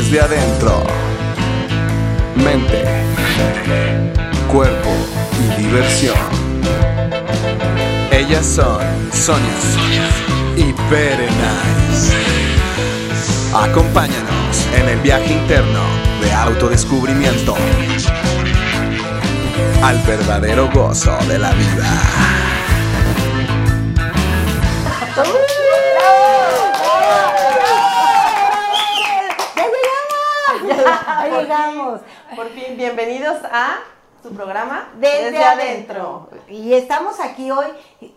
desde adentro. Mente, cuerpo y diversión. Ellas son Sonia y Berenice. Acompáñanos en el viaje interno de autodescubrimiento al verdadero gozo de la vida. Por fin, bienvenidos a su programa Desde, adentro. Y estamos aquí hoy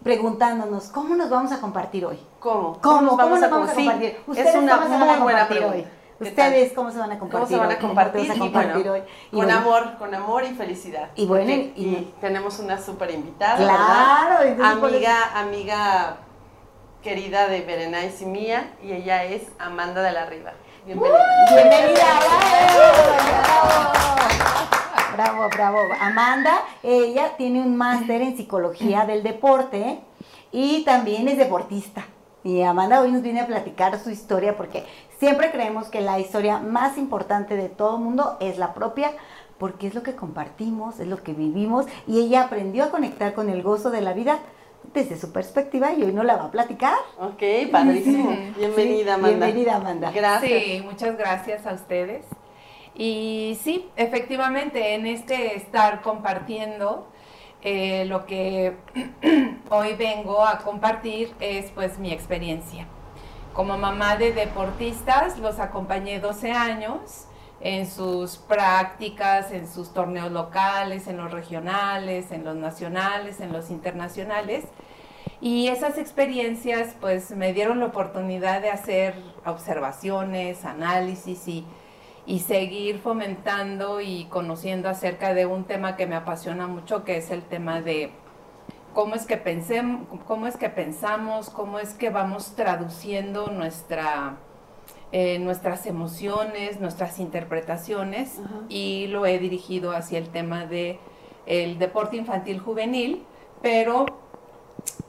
preguntándonos, ¿cómo nos vamos a compartir hoy? ¿Cómo? ¿Cómo, nos ¿Cómo nos a vamos a sí, compartir? es una cómo se van a buena compartir pregunta. ¿Ustedes cómo se van a ¿Cómo compartir se van a compartir? ¿Cómo a Y bueno, hoy? Y con bueno, amor, con amor y felicidad. Y bueno, y- y tenemos una súper invitada, Claro, ¿verdad? Amiga, amiga querida de Berenice y mía, y ella es Amanda de la Riva. Bienvenida. Bravo, bravo, bravo. Amanda, ella tiene un máster en psicología del deporte y también es deportista. Y Amanda hoy nos viene a platicar su historia porque siempre creemos que la historia más importante de todo el mundo es la propia porque es lo que compartimos, es lo que vivimos y ella aprendió a conectar con el gozo de la vida desde su perspectiva y hoy nos la va a platicar. Ok, padrísimo. Bienvenida, Amanda. bienvenida, Amanda. Gracias. Sí, muchas gracias a ustedes. Y sí, efectivamente, en este estar compartiendo, eh, lo que hoy vengo a compartir es pues mi experiencia. Como mamá de deportistas, los acompañé 12 años en sus prácticas, en sus torneos locales, en los regionales, en los nacionales, en los internacionales. Y esas experiencias pues me dieron la oportunidad de hacer observaciones, análisis y, y seguir fomentando y conociendo acerca de un tema que me apasiona mucho, que es el tema de cómo es que pensemos, cómo es que pensamos, cómo es que vamos traduciendo nuestra, eh, nuestras emociones, nuestras interpretaciones, y lo he dirigido hacia el tema de el deporte infantil juvenil, pero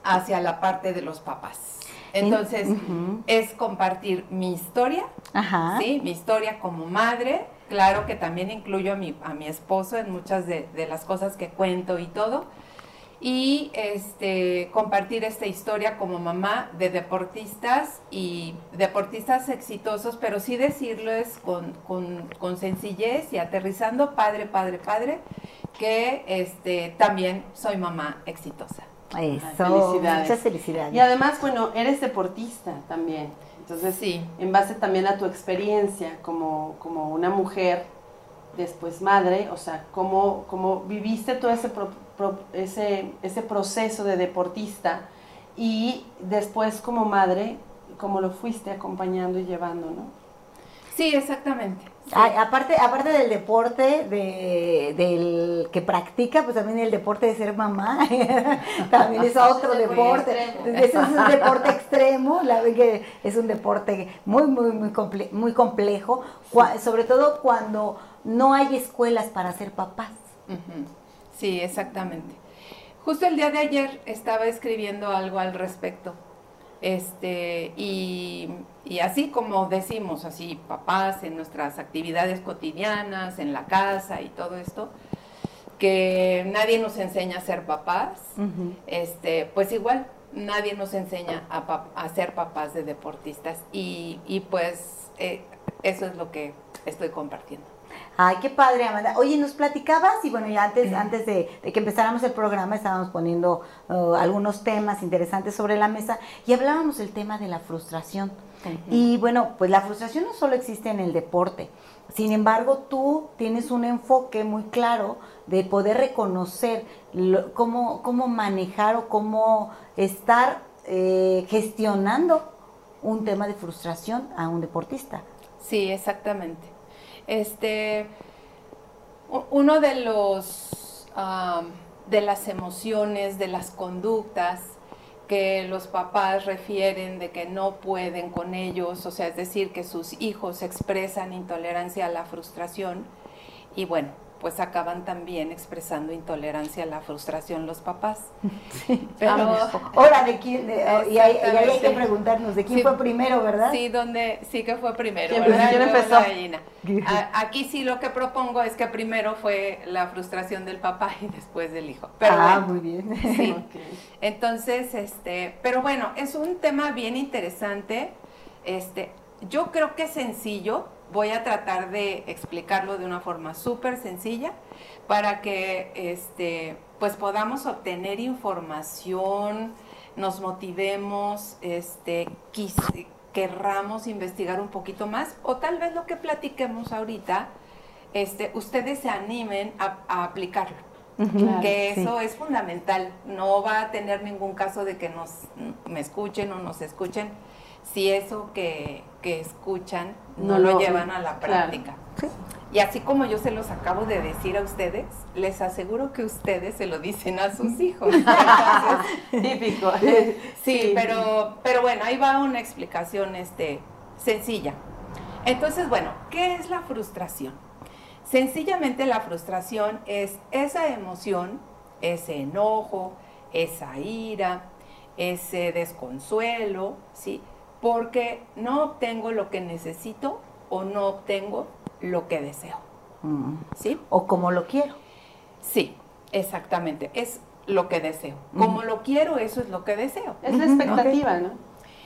hacia la parte de los papás. Entonces, es compartir mi historia, Ajá. ¿sí? Mi historia como madre, claro que también incluyo a mi, a mi esposo en muchas de, de las cosas que cuento y todo. Y este, compartir esta historia como mamá de deportistas y deportistas exitosos, pero sí decirles con, con- con sencillez y aterrizando, padre, padre, padre, que este, también soy mamá exitosa. Eso, felicidades. muchas felicidades. Y además, bueno, eres deportista también. Entonces, Sí. en base también a tu experiencia como, como una mujer, después madre, o sea, cómo, cómo viviste todo ese, pro- pro- ese, ese proceso de deportista y después como madre, cómo lo fuiste acompañando y llevando, ¿no? Sí, exactamente. Sí. A- aparte, aparte del deporte de, del que practica, pues también el deporte de ser mamá, también es otro Es deporte. Ese es un deporte extremo, la que es un deporte muy, muy, muy, comple- muy complejo, cua- sobre todo cuando no hay escuelas para ser papás. Sí, exactamente. Justo el día de ayer estaba escribiendo algo al respecto. Este, y, y así como decimos, así, papás en nuestras actividades cotidianas, en la casa y todo esto, que nadie nos enseña a ser papás, este, pues igual, nadie nos enseña a, pa- a ser papás de deportistas. Y, y pues eh, eso es lo que estoy compartiendo. Ay, qué padre, Amanda. Oye, nos platicabas y bueno, ya antes, antes de, de que empezáramos el programa estábamos poniendo uh, algunos temas interesantes sobre la mesa y hablábamos del tema de la frustración. Y bueno, pues la frustración no solo existe en el deporte. Sin embargo, tú tienes un enfoque muy claro de poder reconocer lo- cómo, cómo manejar o cómo estar eh, gestionando un tema de frustración a un deportista. Sí, exactamente. Este, uno de los de las emociones, de las conductas que los papás refieren de que no pueden con ellos, o sea, es decir, que sus hijos expresan intolerancia a la frustración y bueno, pues acaban también expresando intolerancia a la frustración los papás. Pero, ahora de quién, de- y, ahí, y ahí hay que preguntarnos de quién Sí. fue primero, ¿verdad? Sí, donde sí que fue primero, ¿Quién- ¿verdad? quién Luego empezó? A- Aquí sí lo que propongo es que primero fue la frustración del papá y después del hijo. Pero ah, bueno, muy bien. sí. Ok. Entonces, este, pero bueno, es un tema bien interesante. Este, yo creo que es sencillo. Voy a tratar de explicarlo de una forma súper sencilla para que este, pues podamos obtener información, nos motivemos, este, quis- querramos investigar un poquito más o tal vez lo que platiquemos ahorita, este, ustedes se animen a, a aplicarlo Claro, que sí. eso es fundamental. No va a tener ningún caso de que nos me escuchen o nos escuchen si eso que, que escuchan no, No lo llevan a la claro. práctica. Sí. Y así como yo se los acabo de decir a ustedes, les aseguro que ustedes se lo dicen a sus hijos. Entonces, Típico. Sí, pero, pero bueno, ahí va una explicación este, sencilla. Entonces, bueno, ¿qué es la frustración? Sencillamente la frustración es esa emoción, ese enojo, esa ira, ese desconsuelo, ¿sí? Porque no obtengo lo que necesito o no obtengo lo que deseo, Mm. ¿sí? O como lo quiero. Sí, exactamente, es lo que deseo. Como lo quiero, eso es lo que deseo. Es la expectativa, ¿no?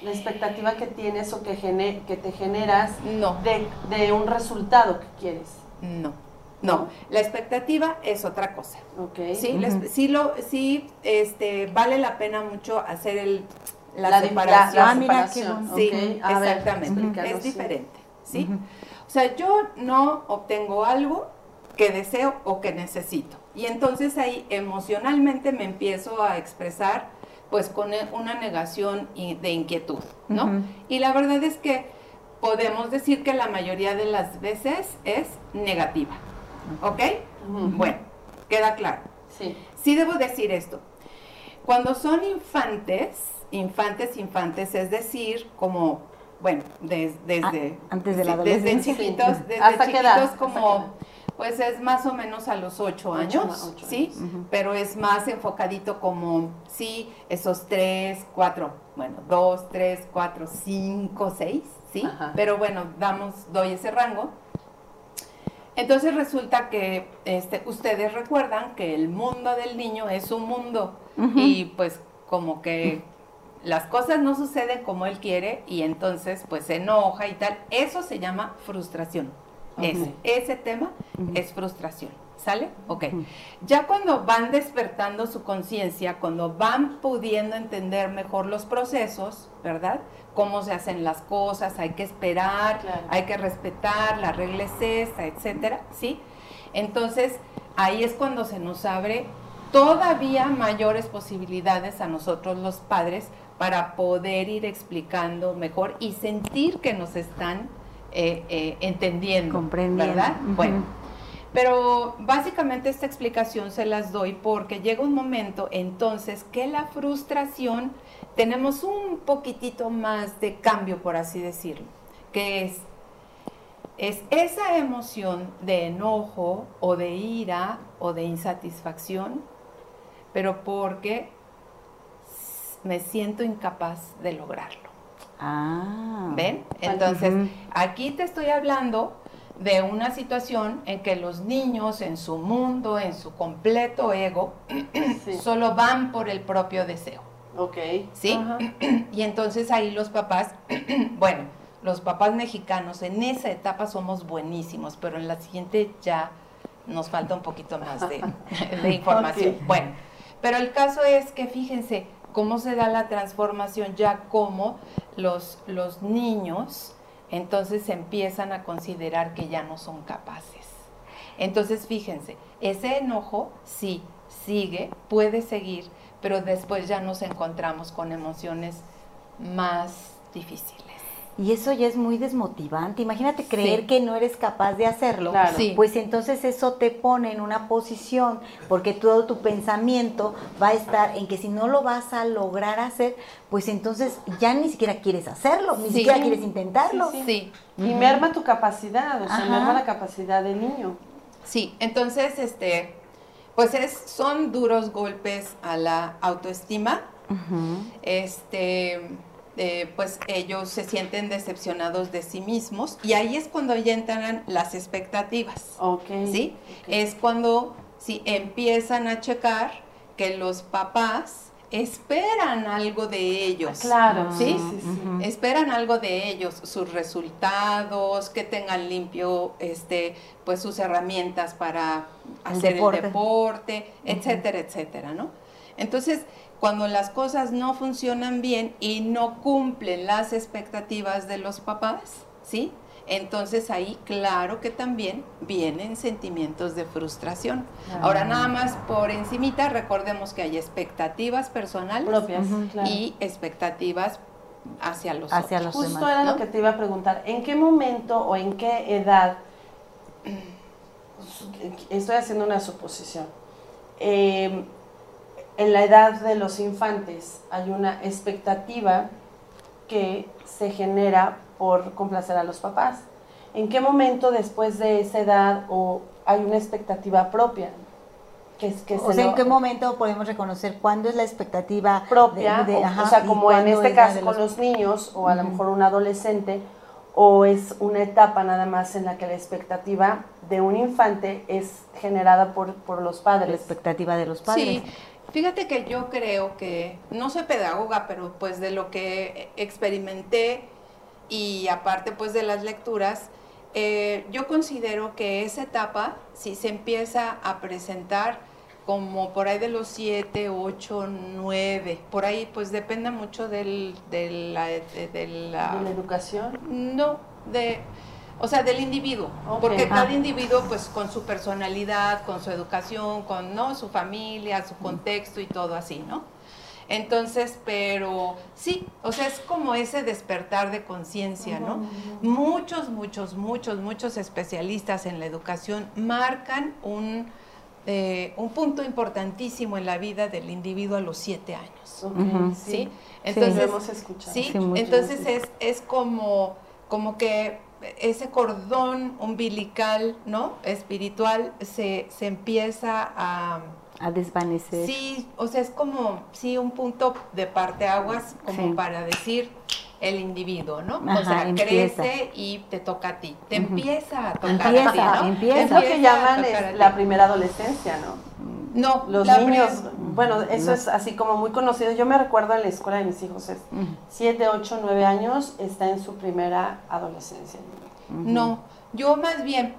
La expectativa que tienes o que, gene- que te generas No, de, de un resultado que quieres. No, no. La expectativa es otra cosa. ¿Ok? Sí, la sí, lo, sí este, vale la pena mucho hacer el, la, La separación. la Ah, mira. Sí. A exactamente. es diferente. ¿sí? O sea, yo no obtengo algo que deseo o que necesito. Y entonces ahí emocionalmente me empiezo a expresar pues con e- una negación de inquietud, ¿no? Y la verdad es que podemos decir que la mayoría de las veces es negativa. ¿Ok? Bueno, queda claro. Sí. Sí debo decir esto. Cuando son infantes, infantes, infantes, es decir, como, bueno, des- desde, Ah, antes de la sí, desde adolescencia. chiquitos, Sí. desde ¿Hasta edad? chiquitos ¿Hasta como, pues es más o menos a los ocho Ocho, años, ocho ¿sí? años. Pero es más enfocadito como, sí, esos tres, cuatro, bueno, dos, tres, cuatro, cinco, seis, ¿sí? Ajá. Pero bueno, damos, doy ese rango. Entonces resulta que este, ustedes recuerdan que el mundo del niño es un mundo y pues como que las cosas no suceden como él quiere y entonces pues se enoja y tal. Eso se llama frustración. Ese, ese tema es frustración. ¿Sale? Ok. Ya cuando van despertando su conciencia, cuando van pudiendo entender mejor los procesos, ¿verdad? Cómo se hacen las cosas, hay que esperar, Claro. hay que respetar, la regla es esta, etcétera, ¿sí? Entonces, ahí es cuando se nos abre todavía mayores posibilidades a nosotros los padres para poder ir explicando mejor y sentir que nos están eh, eh, entendiendo, Comprendiendo. ¿verdad? Bueno, pero básicamente esta explicación se las doy porque llega un momento entonces que la frustración tenemos un poquitito más de cambio, por así decirlo, que es, es esa emoción de enojo o de ira o de insatisfacción, pero porque me siento incapaz de lograrlo. Ah. ¿Ven? Entonces, aquí te estoy hablando de una situación en que los niños en su mundo, en su completo ego, Sí. solo van por el propio deseo, Ok. ¿sí? Ajá. Y entonces ahí los papás, bueno, los papás mexicanos en esa etapa somos buenísimos, pero en la siguiente ya nos falta un poquito más de, de información. Bueno, pero el caso es que fíjense cómo se da la transformación ya como los, los niños entonces empiezan a considerar que ya no son capaces. Entonces fíjense, ese enojo sí sigue, puede seguir, pero después ya nos encontramos con emociones más difíciles. Y eso ya es muy desmotivante. Imagínate creer Sí. que no eres capaz de hacerlo. Claro. Sí. Pues entonces eso te pone en una posición, porque todo tu pensamiento va a estar en que si no lo vas a lograr hacer, pues entonces ya ni siquiera quieres hacerlo, ni Sí. siquiera quieres intentarlo. Sí, Sí, Y merma tu capacidad, o sea, Ajá. merma la capacidad del niño. Sí, entonces, este, pues es, son duros golpes a la autoestima. Este, eh, pues ellos se sienten decepcionados de sí mismos y ahí es cuando ya entran las expectativas. Ok. ¿Sí? Es cuando si empiezan a checar que los papás esperan algo de ellos. Claro, ¿Sí? sí, sí, sí. Esperan algo de ellos, sus resultados, que tengan limpio, este, pues sus herramientas para El hacer deporte. el deporte, etcétera, etcétera, ¿no? Entonces, cuando las cosas no funcionan bien y no cumplen las expectativas de los papás, ¿sí? Entonces ahí claro que también vienen sentimientos de frustración. Ahora nada más por encimita recordemos que hay expectativas personales Propias, claro. y expectativas hacia los Hacia otros. los Justo demás, era ¿no? lo que te iba a preguntar. ¿En qué momento o en qué edad, estoy haciendo una suposición, eh, en la edad de los infantes hay una expectativa que se genera por complacer a los papás? ¿En qué momento después de esa edad o hay una expectativa propia? Que, es- que o se sea, ¿en lo- qué momento podemos reconocer cuándo es la expectativa propia, de- de- o- ajá, o sea, como en este es la caso con los niños o a lo Ujú. mejor un adolescente, o es una etapa nada más en la que la expectativa de un infante es generada por, por los la padres. expectativa de los padres? Sí, fíjate que yo creo que, no soy pedagoga, pero pues de lo que experimenté y aparte pues de las lecturas, eh, yo considero que esa etapa, si se empieza a presentar como por ahí de los 7, 8, 9, por ahí pues depende mucho del, de la... de- de la- De la educación. no, de, o sea, del individuo, porque Ah. cada individuo, pues, con su personalidad, con su educación, con, ¿no? Su familia, su contexto y todo así, ¿no? Entonces, pero sí, o sea, es como ese despertar de conciencia, ¿no? Muchos, muchos, muchos, muchos especialistas en la educación marcan un, eh, un punto importantísimo en la vida del individuo a los siete años. ¿sí? sí. Entonces, lo hemos escuchado. Sí, entonces es, es como, como que ese cordón umbilical, ¿no? Espiritual se, se empieza a... A desvanecer. Sí, o sea, es como, sí, un punto de parteaguas como Sí. para decir el individuo, ¿no? o sea, empieza. crece y te toca a ti. Te empieza a tocar Empieza, a ti, ¿no? empieza. Es lo que llaman es la primera adolescencia, ¿no? No, Los la niños, bueno, eso No. es así como muy conocido. Yo me recuerdo en la escuela de mis hijos, es Ujú. 7, 8, 9 años, está en su primera adolescencia. No, yo más bien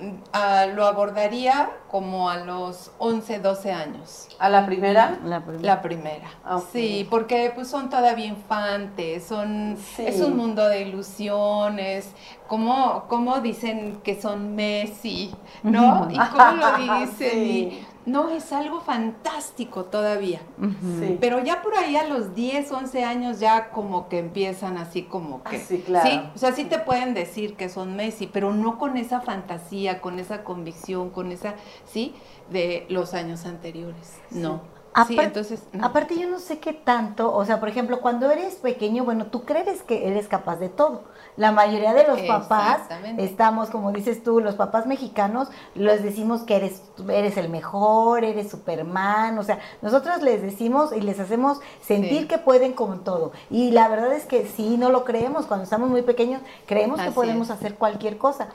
mm, lo abordaría como a los 11, 12 años. A la primera, La primera. La primera. Ah. Sí, porque pues son todavía infantes, son Sí. es un mundo de ilusiones. ¿Cómo, cómo dicen que son Messi? ¿No? ¿Y cómo lo dicen? Sí. No, es algo fantástico todavía. Sí. Pero ya por ahí a los 10, 11 años ya como que empiezan así como que... Ah, sí, claro. Sí, o sea, sí te pueden decir que son Messi, pero no con esa fantasía, con esa convicción, con esa, ¿sí? De los años anteriores. No. Sí, entonces... Aparte yo no sé qué tanto, o sea, por ejemplo, cuando eres pequeño, bueno, tú crees que eres capaz de todo. La mayoría de los papás estamos, como dices tú, los papás mexicanos, les decimos que eres, eres el mejor, eres Superman, o sea, nosotros les decimos y les hacemos sentir Sí. que pueden con todo. Y la verdad es que sí, no lo creemos, cuando estamos muy pequeños, creemos que podemos es. hacer cualquier cosa.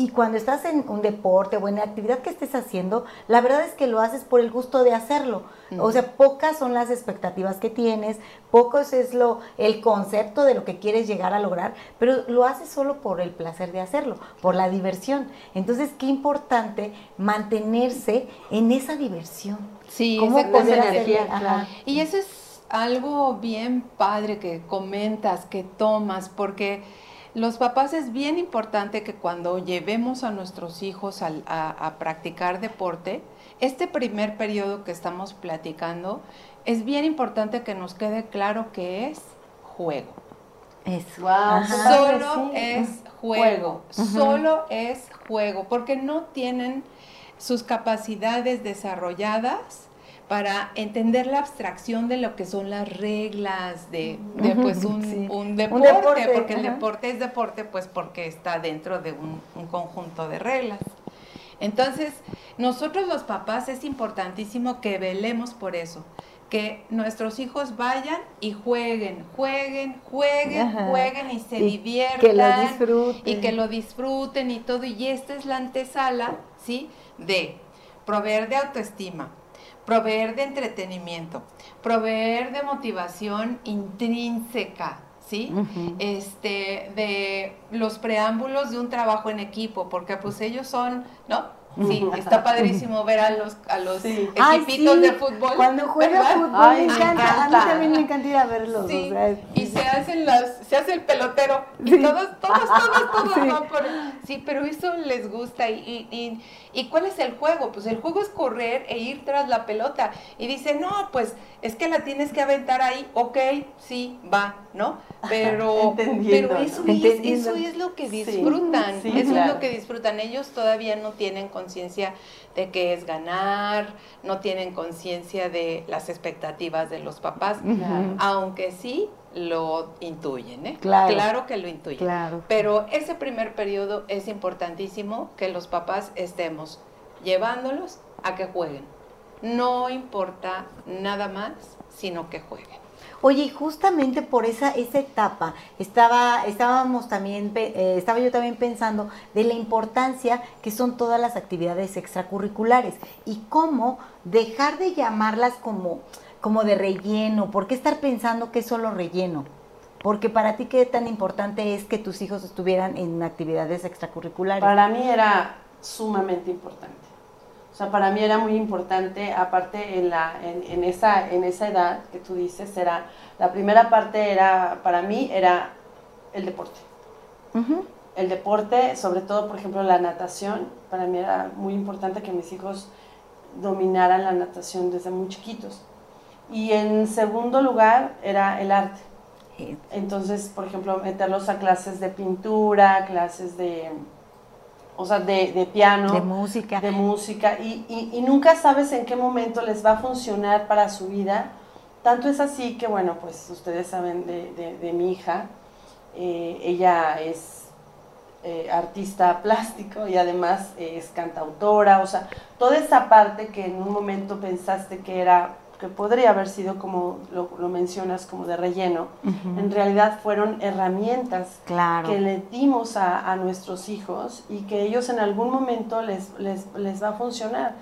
Y cuando estás en un deporte o en la actividad que estés haciendo, la verdad es que lo haces por el gusto de hacerlo. O sea, pocas son las expectativas que tienes, pocos es lo el concepto de lo que quieres llegar a lograr, pero lo haces solo por el placer de hacerlo, por la diversión. Entonces, qué importante mantenerse en esa diversión. Sí, ¿Cómo poder energía, claro. Y eso es algo bien padre que comentas, que tomas, porque los papás es bien importante que cuando llevemos a nuestros hijos a, a practicar deporte, este primer periodo que estamos platicando, es bien importante que nos quede claro que es juego. Eso. Wow, Ajá. qué padre, Solo sí. es juego, Juego. solo es juego, porque no tienen sus capacidades desarrolladas para entender la abstracción de lo que son las reglas de, de, pues un, Sí. un Un deporte, porque el deporte es deporte, pues porque está dentro de un, un conjunto de reglas. Entonces, nosotros los papás es importantísimo que velemos por eso, que nuestros hijos vayan y jueguen, jueguen, jueguen, Ajá. jueguen y se Y diviertan. que lo disfruten. Y que lo disfruten y todo. Y esta es la antesala, ¿sí? De proveer de autoestima, proveer de entretenimiento, proveer de motivación intrínseca, ¿sí? Este, de los preámbulos de un trabajo en equipo, porque pues ellos son, ¿no? Sí, está padrísimo ver a los, a los Sí. Ay, equipitos sí, de fútbol. Cuando juega ¿verdad? fútbol Ay, me me encanta. A mí también me encanta ir a verlos. Sí, o sea, y se hacen las, se hace el pelotero y todos, todos, todos, todos por, sí, pero eso les gusta y, y, y, ¿y cuál es el juego? Pues el juego es correr e ir tras la pelota. Y dice, no, pues es que la tienes que aventar ahí, ok, sí, va, ¿no? Pero, pero eso, es, eso es lo que disfrutan, sí, eso es lo que disfrutan, ellos todavía no tienen conciencia de que es ganar, no tienen conciencia de las expectativas de los papás, Claro. aunque sí lo intuyen, ¿eh? Claro. que lo intuyen. Claro. Pero ese primer periodo es importantísimo que los papás estemos llevándolos a que jueguen. No importa nada más, sino que jueguen. Oye, y justamente por esa, esa etapa estaba, estábamos también, eh, estaba yo también pensando de la importancia que son todas las actividades extracurriculares y cómo dejar de llamarlas como, como de relleno, ¿por qué estar pensando que es solo relleno? Porque para ti qué tan importante es que tus hijos estuvieran en actividades extracurriculares. Para mí era sumamente importante. O sea, para mí era muy importante, aparte en, la, en, en esa, en esa edad que tú dices, era, la primera parte era, para mí, era el deporte. El deporte, sobre todo, por ejemplo, la natación, para mí era muy importante que mis hijos dominaran la natación desde muy chiquitos. Y en segundo lugar era el arte. Entonces, por ejemplo, meterlos a clases de pintura, clases de, o sea, de, de piano, De música. de música, y, y- y nunca sabes en qué momento les va a funcionar para su vida. Tanto es así que, bueno, pues ustedes saben de, de- de mi hija, eh, ella es eh, artista plástico y además eh, es cantautora, o sea, toda esa parte que en un momento pensaste que era, que podría haber sido como lo, lo mencionas, como de relleno, Ujú. en realidad fueron herramientas Claro. que le dimos a, a nuestros hijos y que ellos en algún momento les, les, les va a funcionar.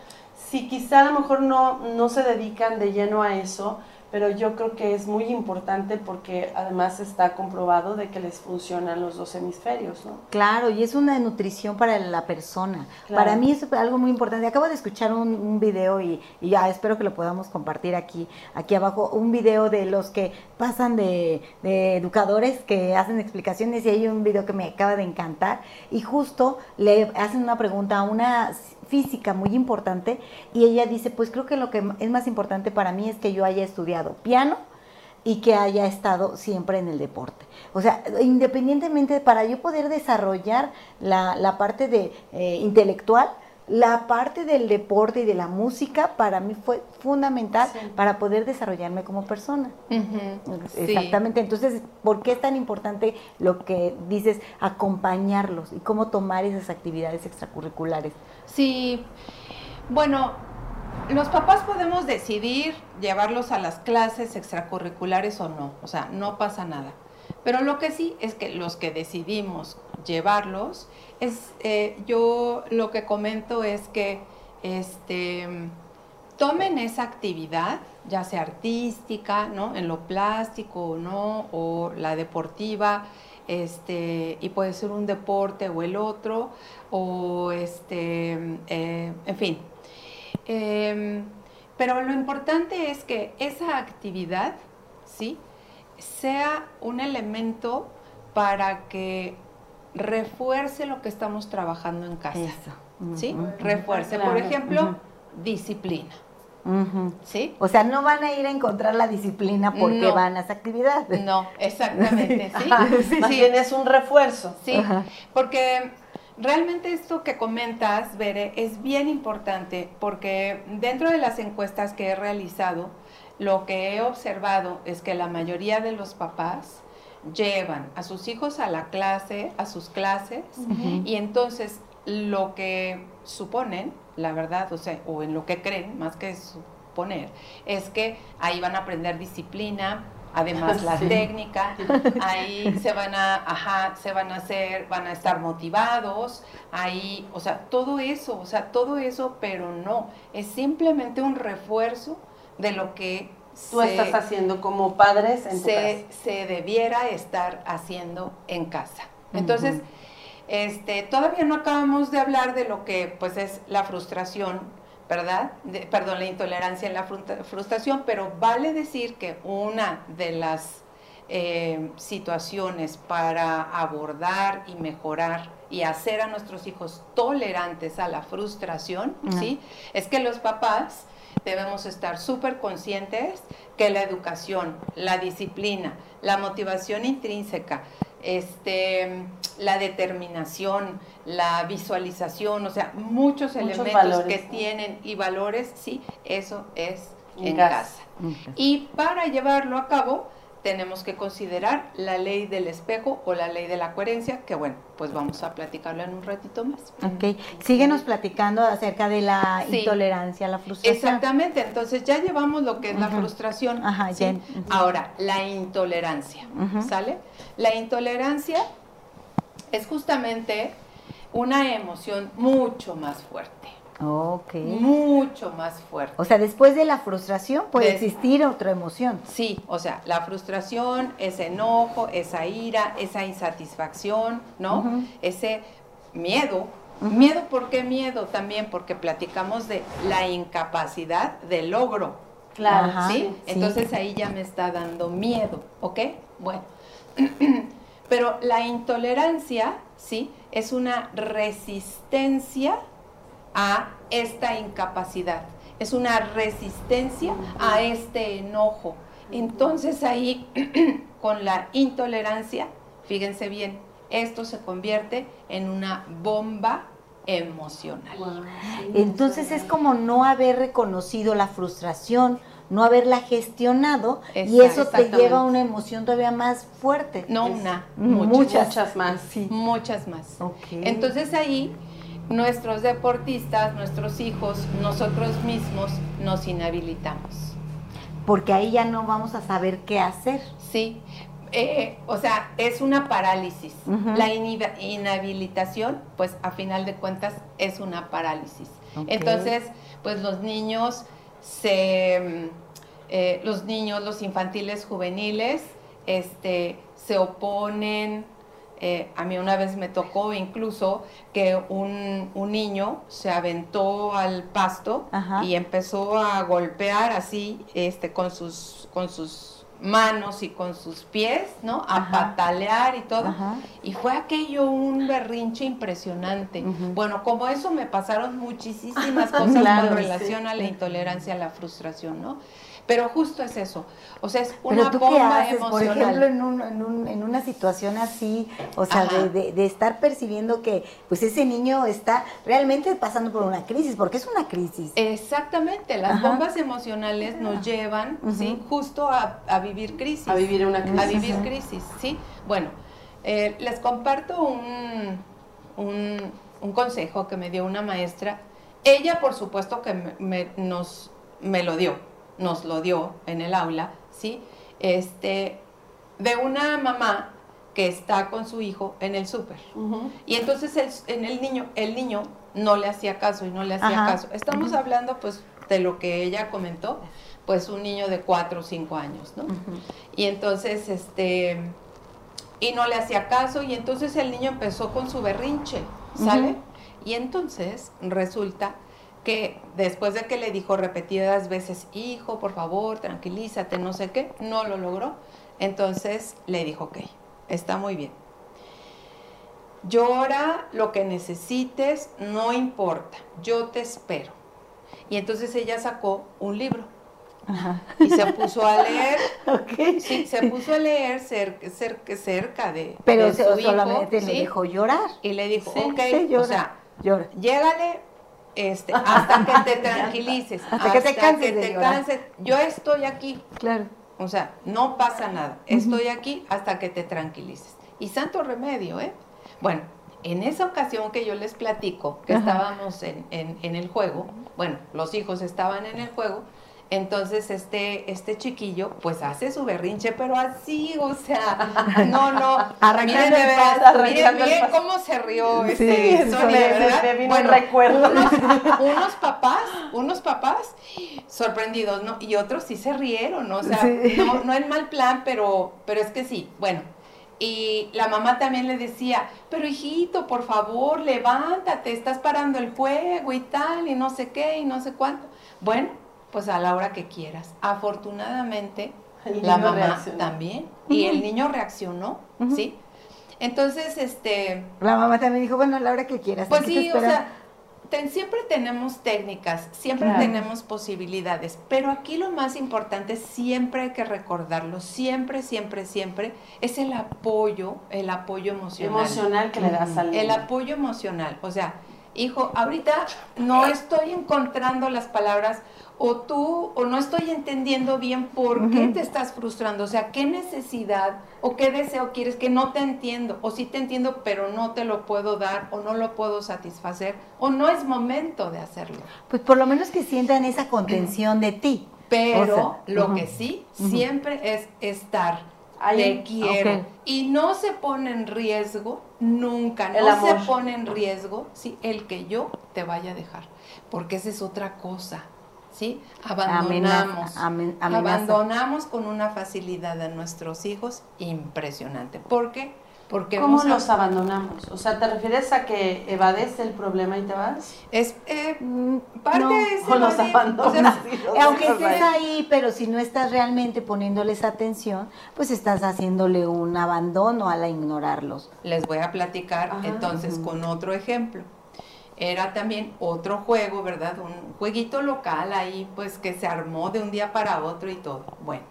Si quizá a lo mejor no, no se dedican de lleno a eso, pero yo creo que es muy importante porque además está comprobado de que les funcionan los dos hemisferios, ¿no? Claro, y es una nutrición para la persona. Claro. Para mí es algo muy importante. Acabo de escuchar un, un video y, y ya espero que lo podamos compartir aquí, aquí abajo, un video de los que pasan de, de educadores que hacen explicaciones y hay un video que me acaba de encantar y justo le hacen una pregunta a una física muy importante y ella dice, pues creo que lo que es más importante para mí es que yo haya estudiado piano y que haya estado siempre en el deporte. O sea, independientemente, para yo poder desarrollar la, la parte de, eh, intelectual, la parte del deporte y de la música para mí fue fundamental Sí. para poder desarrollarme como persona. Exactamente. Entonces, ¿por qué es tan importante lo que dices, acompañarlos y cómo tomar esas actividades extracurriculares? Sí, bueno, los papás podemos decidir llevarlos a las clases extracurriculares o no, o sea, no pasa nada. Pero lo que sí es que los que decidimos llevarlos, es, eh, yo lo que comento es que este, tomen esa actividad, ya sea artística, ¿no? En lo plástico o no, o la deportiva, este, y puede ser un deporte o el otro, o este, eh, en fin. Em, pero lo importante es que esa actividad, ¿sí? Sea un elemento para que refuerce lo que estamos trabajando en casa. ¿Sí? Refuerce. Claro. Por ejemplo, disciplina. ¿Sí? O sea, no van a ir a encontrar la disciplina porque No. van a esa actividad. No, exactamente, ¿sí? Sí, Más bien es un refuerzo. Sí, Ajá. porque realmente esto que comentas, Bere, es bien importante porque dentro de las encuestas que he realizado, lo que he observado es que la mayoría de los papás llevan a sus hijos a la clase, a sus clases, y entonces lo que suponen, la verdad, o sea, o en lo que creen, más que suponer, es que ahí van a aprender disciplina, además la técnica, ahí se van a, ajá, se van a hacer, van a estar motivados, ahí, o sea, todo eso, o sea, todo eso, pero no, es simplemente un refuerzo de lo que tú estás haciendo como padres en se, se debiera estar haciendo en casa. Entonces, este, todavía no acabamos de hablar de lo que pues es la frustración, ¿verdad? perdón, la intolerancia en la frustración, pero vale decir que una de las eh, situaciones para abordar y mejorar y hacer a nuestros hijos tolerantes a la frustración, ¿sí? Es que los papás debemos estar súper conscientes que la educación, la disciplina, la motivación intrínseca, este, la determinación, la visualización, o sea, muchos, elementos que tienen y valores, sí, eso es en, casa. Y para llevarlo a cabo, tenemos que considerar la ley del espejo o la ley de la coherencia, que bueno, pues vamos a platicarlo en un ratito más. Ok, síguenos platicando acerca de la intolerancia, la frustración. Exactamente, entonces ya llevamos lo que es la frustración. Ajá, Ahora, la intolerancia, ¿sale? La intolerancia es justamente una emoción mucho más fuerte. Ok. Mucho más fuerte. O sea, después de la frustración puede existir otra emoción. Sí, o sea, la frustración, ese enojo, esa ira, esa insatisfacción, ¿no? Ese miedo. Miedo, ¿por qué miedo? También porque platicamos de la incapacidad de logro. Claro. ¿sí? Entonces ahí ya me está dando miedo, ¿ok? Bueno. Pero la intolerancia, ¿sí? Es una resistencia a esta incapacidad, es una resistencia a este enojo. Entonces ahí, con la intolerancia, fíjense bien, esto se convierte en una bomba emocional. Entonces es como no haber reconocido la frustración, no haberla gestionado y eso te lleva a una emoción todavía más fuerte. No una, muchas, más. Muchas más. Entonces ahí nuestros deportistas, nuestros hijos, nosotros mismos nos inhabilitamos. Porque ahí ya no vamos a saber qué hacer. Sí, eh, o sea, es una parálisis. La inhabilitación, pues a final de cuentas, es una parálisis. Entonces, pues los niños se... Eh, los niños, los infantiles juveniles, este, se oponen, eh, a mí una vez me tocó incluso que un, niño se aventó al pasto y empezó a golpear así este, con, sus, con sus manos y con sus pies, ¿no? A patalear y todo. Y fue aquello un berrinche impresionante. Bueno, como eso me pasaron muchísimas cosas con relación a la intolerancia, a la frustración, ¿no? Pero justo es eso. O sea, es una ¿Pero bomba haces, Por ejemplo, en, un, en, un, en, una situación así, o sea, de, de, estar percibiendo que pues ese niño está realmente pasando por una crisis, porque es una crisis. Exactamente, las bombas emocionales nos llevan, ¿sí? Justo a, a, vivir crisis. A vivir una crisis. A vivir crisis, ¿sí? Bueno, eh, les comparto un, un, un, consejo que me dio una maestra. Ella, por supuesto, que me, nos, me lo dio nos lo dio en el aula, ¿sí? Este, de una mamá que está con su hijo en el súper. Y entonces el, en el niño, el niño no le hacía caso y no le hacía caso. Estamos hablando pues de lo que ella comentó, pues un niño de cuatro o cinco años, ¿no? Y entonces, este, y no le hacía caso y entonces el niño empezó con su berrinche, ¿sale? Y entonces resulta que después de que le dijo repetidas veces, hijo, por favor, tranquilízate, no sé qué, no lo logró. Entonces le dijo, ok, está muy bien. Llora lo que necesites, no importa, yo te espero. Y entonces ella sacó un libro. Y se puso a leer. Sí, se puso a leer cerca, cerca, cerca de. Pero solamente le dijo llorar. Y le dijo, ok, o sea, llora. llégale, este, hasta que te tranquilices, hasta, que te canses. Yo estoy aquí. Claro. O sea, no pasa nada. Estoy aquí hasta que te tranquilices. Y santo remedio, ¿eh? Bueno, en esa ocasión que yo les platico, que estábamos en, en, el juego, bueno, los hijos estaban en el juego, entonces este, este chiquillo pues hace su berrinche, pero así, o sea, no, no, miren de verdad, miren bien cómo se rió este sí, ¿verdad? bueno, recuerdo. Unos, unos, papás, unos papás sorprendidos, ¿no? Y otros sí se rieron, ¿no? o sea, no, no en mal plan, pero, pero es que sí, bueno, y la mamá también le decía, pero hijito, por favor, levántate, estás parando el juego y tal, y no sé qué, y no sé cuánto. Bueno, pues a la hora que quieras. Afortunadamente, la mamá también. Y el niño reaccionó, ¿sí? Entonces, este... La mamá también dijo, bueno, a la hora que quieras. Pues sí, o sea, siempre tenemos técnicas, siempre tenemos posibilidades, pero aquí lo más importante, siempre hay que recordarlo, siempre, siempre, siempre, es el apoyo, el apoyo emocional. Emocional que le das al El apoyo emocional, o sea, hijo, ahorita no estoy encontrando las palabras o tú o no estoy entendiendo bien por qué te estás frustrando, o sea, qué necesidad o qué deseo quieres que no te entiendo, o sí te entiendo pero no te lo puedo dar o no lo puedo satisfacer o no es momento de hacerlo. Pues por lo menos que sientan esa contención de ti. Pero lo que sí siempre es estar te quiero. Y no se pone en riesgo, nunca, no se pone en riesgo ¿sí? el que yo te vaya a dejar. Porque esa es otra cosa. ¿Sí? Abandonamos, abandonamos con una facilidad a nuestros hijos impresionante. ¿Por qué? Porque ¿Cómo los abandonamos? O sea, ¿te refieres a que evades el problema y te vas? Es eh, mm, parte o los abandonas. aunque estés ahí, pero si no estás realmente poniéndoles atención, pues estás haciéndole un abandono al ignorarlos. Les voy a platicar entonces con otro ejemplo era también otro juego, ¿verdad? Un jueguito local ahí, pues que se armó de un día para otro y todo. Bueno,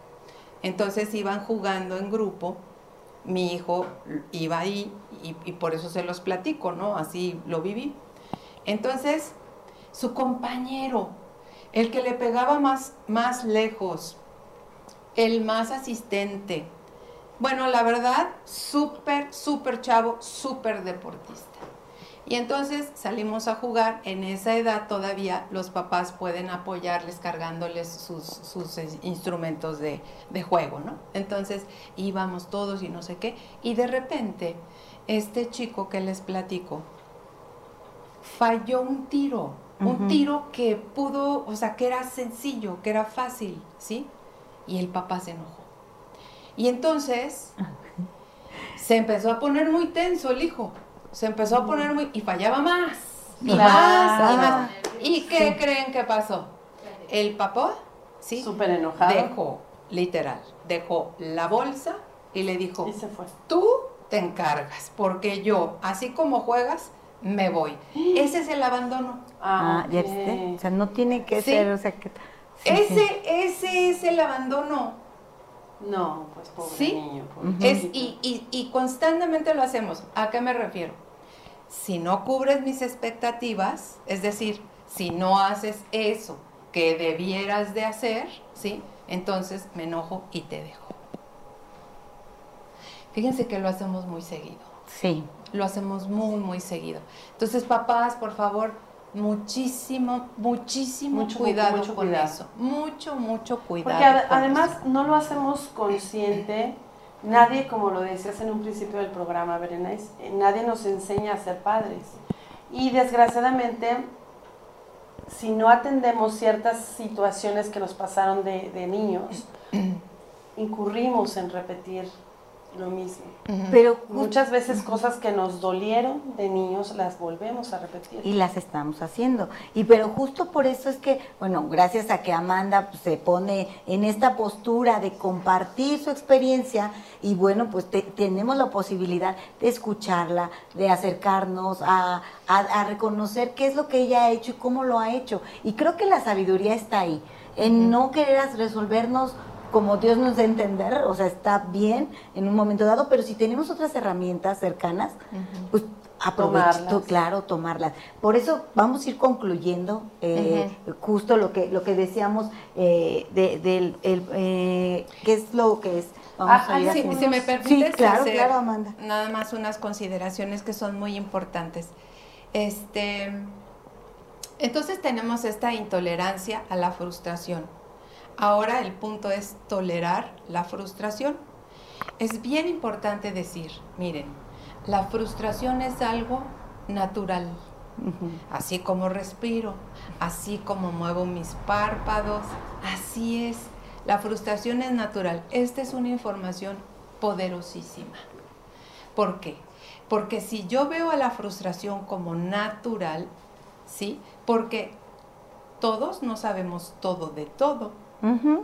entonces iban jugando en grupo, mi hijo iba ahí y, por eso se los platico, ¿no? Así lo viví. Entonces, su compañero, el que le pegaba más, más lejos, el más asistente, bueno, la verdad, súper, súper chavo, súper deportista. Y entonces salimos a jugar. En esa edad todavía los papás pueden apoyarles cargándoles sus, instrumentos de, juego, ¿no? Entonces íbamos todos y no sé qué. Y de repente, este chico que les platico falló un tiro. Un tiro que pudo, o sea, que era sencillo, que era fácil, ¿sí? Y el papá se enojó. Y entonces se empezó a poner muy tenso el hijo se empezó a poner muy... y fallaba más. Y más, y más. ¿Y qué creen que pasó? El papá, ¿sí? Súper enojado. Dejó, literal, dejó la bolsa y le dijo, y se fue. tú te encargas, porque yo, así como juegas, me voy. Ese es el abandono. Ah, ya O sea, no tiene que ser, o sea, que... ese, ese es el abandono. No, pues pobre niño. es, y, y, y constantemente lo hacemos. ¿A qué me refiero? Si no cubres mis expectativas, es decir, si no haces eso que debieras de hacer, ¿sí? Entonces me enojo y te dejo. Fíjense que lo hacemos muy seguido. Sí. Lo hacemos muy, muy seguido. Entonces, papás, por favor, muchísimo, muchísimo cuidado con eso. Mucho, mucho cuidado. Porque además no lo hacemos consciente Nadie, como lo decías en un principio del programa, Berenice, eh, nadie nos enseña a ser padres. Y desgraciadamente, si no atendemos ciertas situaciones que nos pasaron de, de niños, incurrimos en repetir lo mismo. Pero muchas veces cosas que nos dolieron de niños las volvemos a repetir. Y las estamos haciendo. Y pero justo por eso es que, bueno, gracias a que Amanda pues, se pone en esta postura de compartir su experiencia y bueno, pues tenemos la posibilidad de escucharla, de acercarnos a, a reconocer qué es lo que ella ha hecho y cómo lo ha hecho. Y creo que la sabiduría está ahí, en no querer resolvernos como Dios nos da a entender, o sea, está bien en un momento dado, pero si tenemos otras herramientas cercanas, pues aprovechar, claro, tomarlas. Por eso vamos a ir concluyendo eh, justo lo que lo que decíamos eh, de, del el, eh, qué es lo que es Vamos Ah, a ir ah, Si, haciendo- si me permites Sí, claro, hacer claro, Amanda. nada más unas consideraciones que son muy importantes. Este, entonces tenemos esta intolerancia a la frustración. Ahora el punto es tolerar la frustración. Es bien importante decir, miren, la frustración es algo natural, así como respiro, así como muevo mis párpados, así es. La frustración es natural. Esta es una información poderosísima. ¿Por qué? Porque si yo veo a la frustración como natural, ¿sí? Porque todos no sabemos todo de todo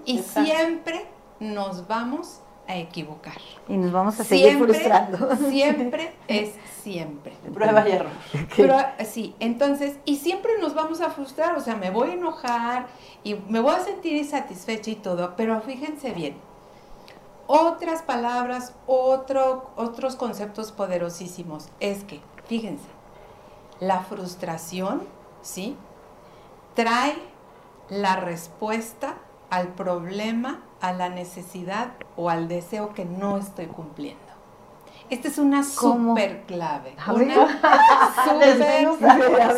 Y Exacto. siempre nos vamos a equivocar. Y nos vamos a seguir Siempre, frustrando. siempre es siempre. Prueba y error. Pero sí, entonces, y siempre nos vamos a frustrar, o sea, me voy a enojar y me voy a sentir insatisfecha y todo, pero fíjense bien, otras palabras, otro, otros conceptos poderosísimos, es que, fíjense, la frustración, ¿sí? Trae la respuesta al problema, a la necesidad o al deseo que no estoy cumpliendo. Esta es una ¿Cómo? súper clave. Una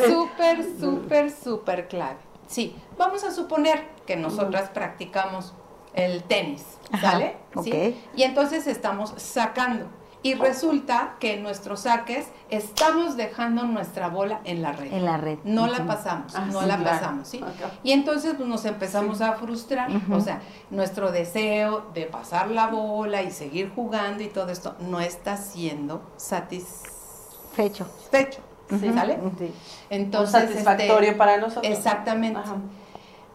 súper, súper, súper clave. Sí, vamos a suponer que nosotras practicamos el tenis, ¿sale? ¿Sí? Y entonces estamos sacando. Y resulta que en nuestros saques estamos dejando nuestra bola en la red. En la red. No la pasamos, Ah, no sí, la claro. pasamos, ¿sí? Y entonces pues, nos empezamos a frustrar, o sea, nuestro deseo de pasar la bola y seguir jugando y todo esto no está siendo satisfecho, Fecho. Sí. ¿sale? Sí. Entonces, satisfactorio este, para nosotros. exactamente. Ajá.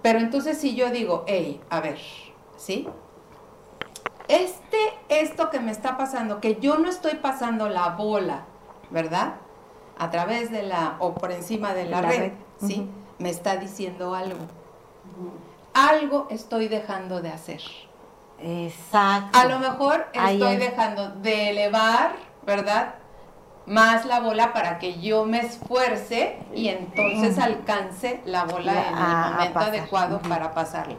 Pero entonces si yo digo, hey, a ver, ¿sí? Este, esto que me está pasando, que yo no estoy pasando la bola, ¿verdad? A través de la, o por encima de la, La red, red, ¿sí? Me está diciendo algo. Algo estoy dejando de hacer. Exacto. A lo mejor estoy es. dejando de elevar, ¿verdad? Más la bola para que yo me esfuerce y entonces alcance la bola La- en el momento adecuado para pasarla.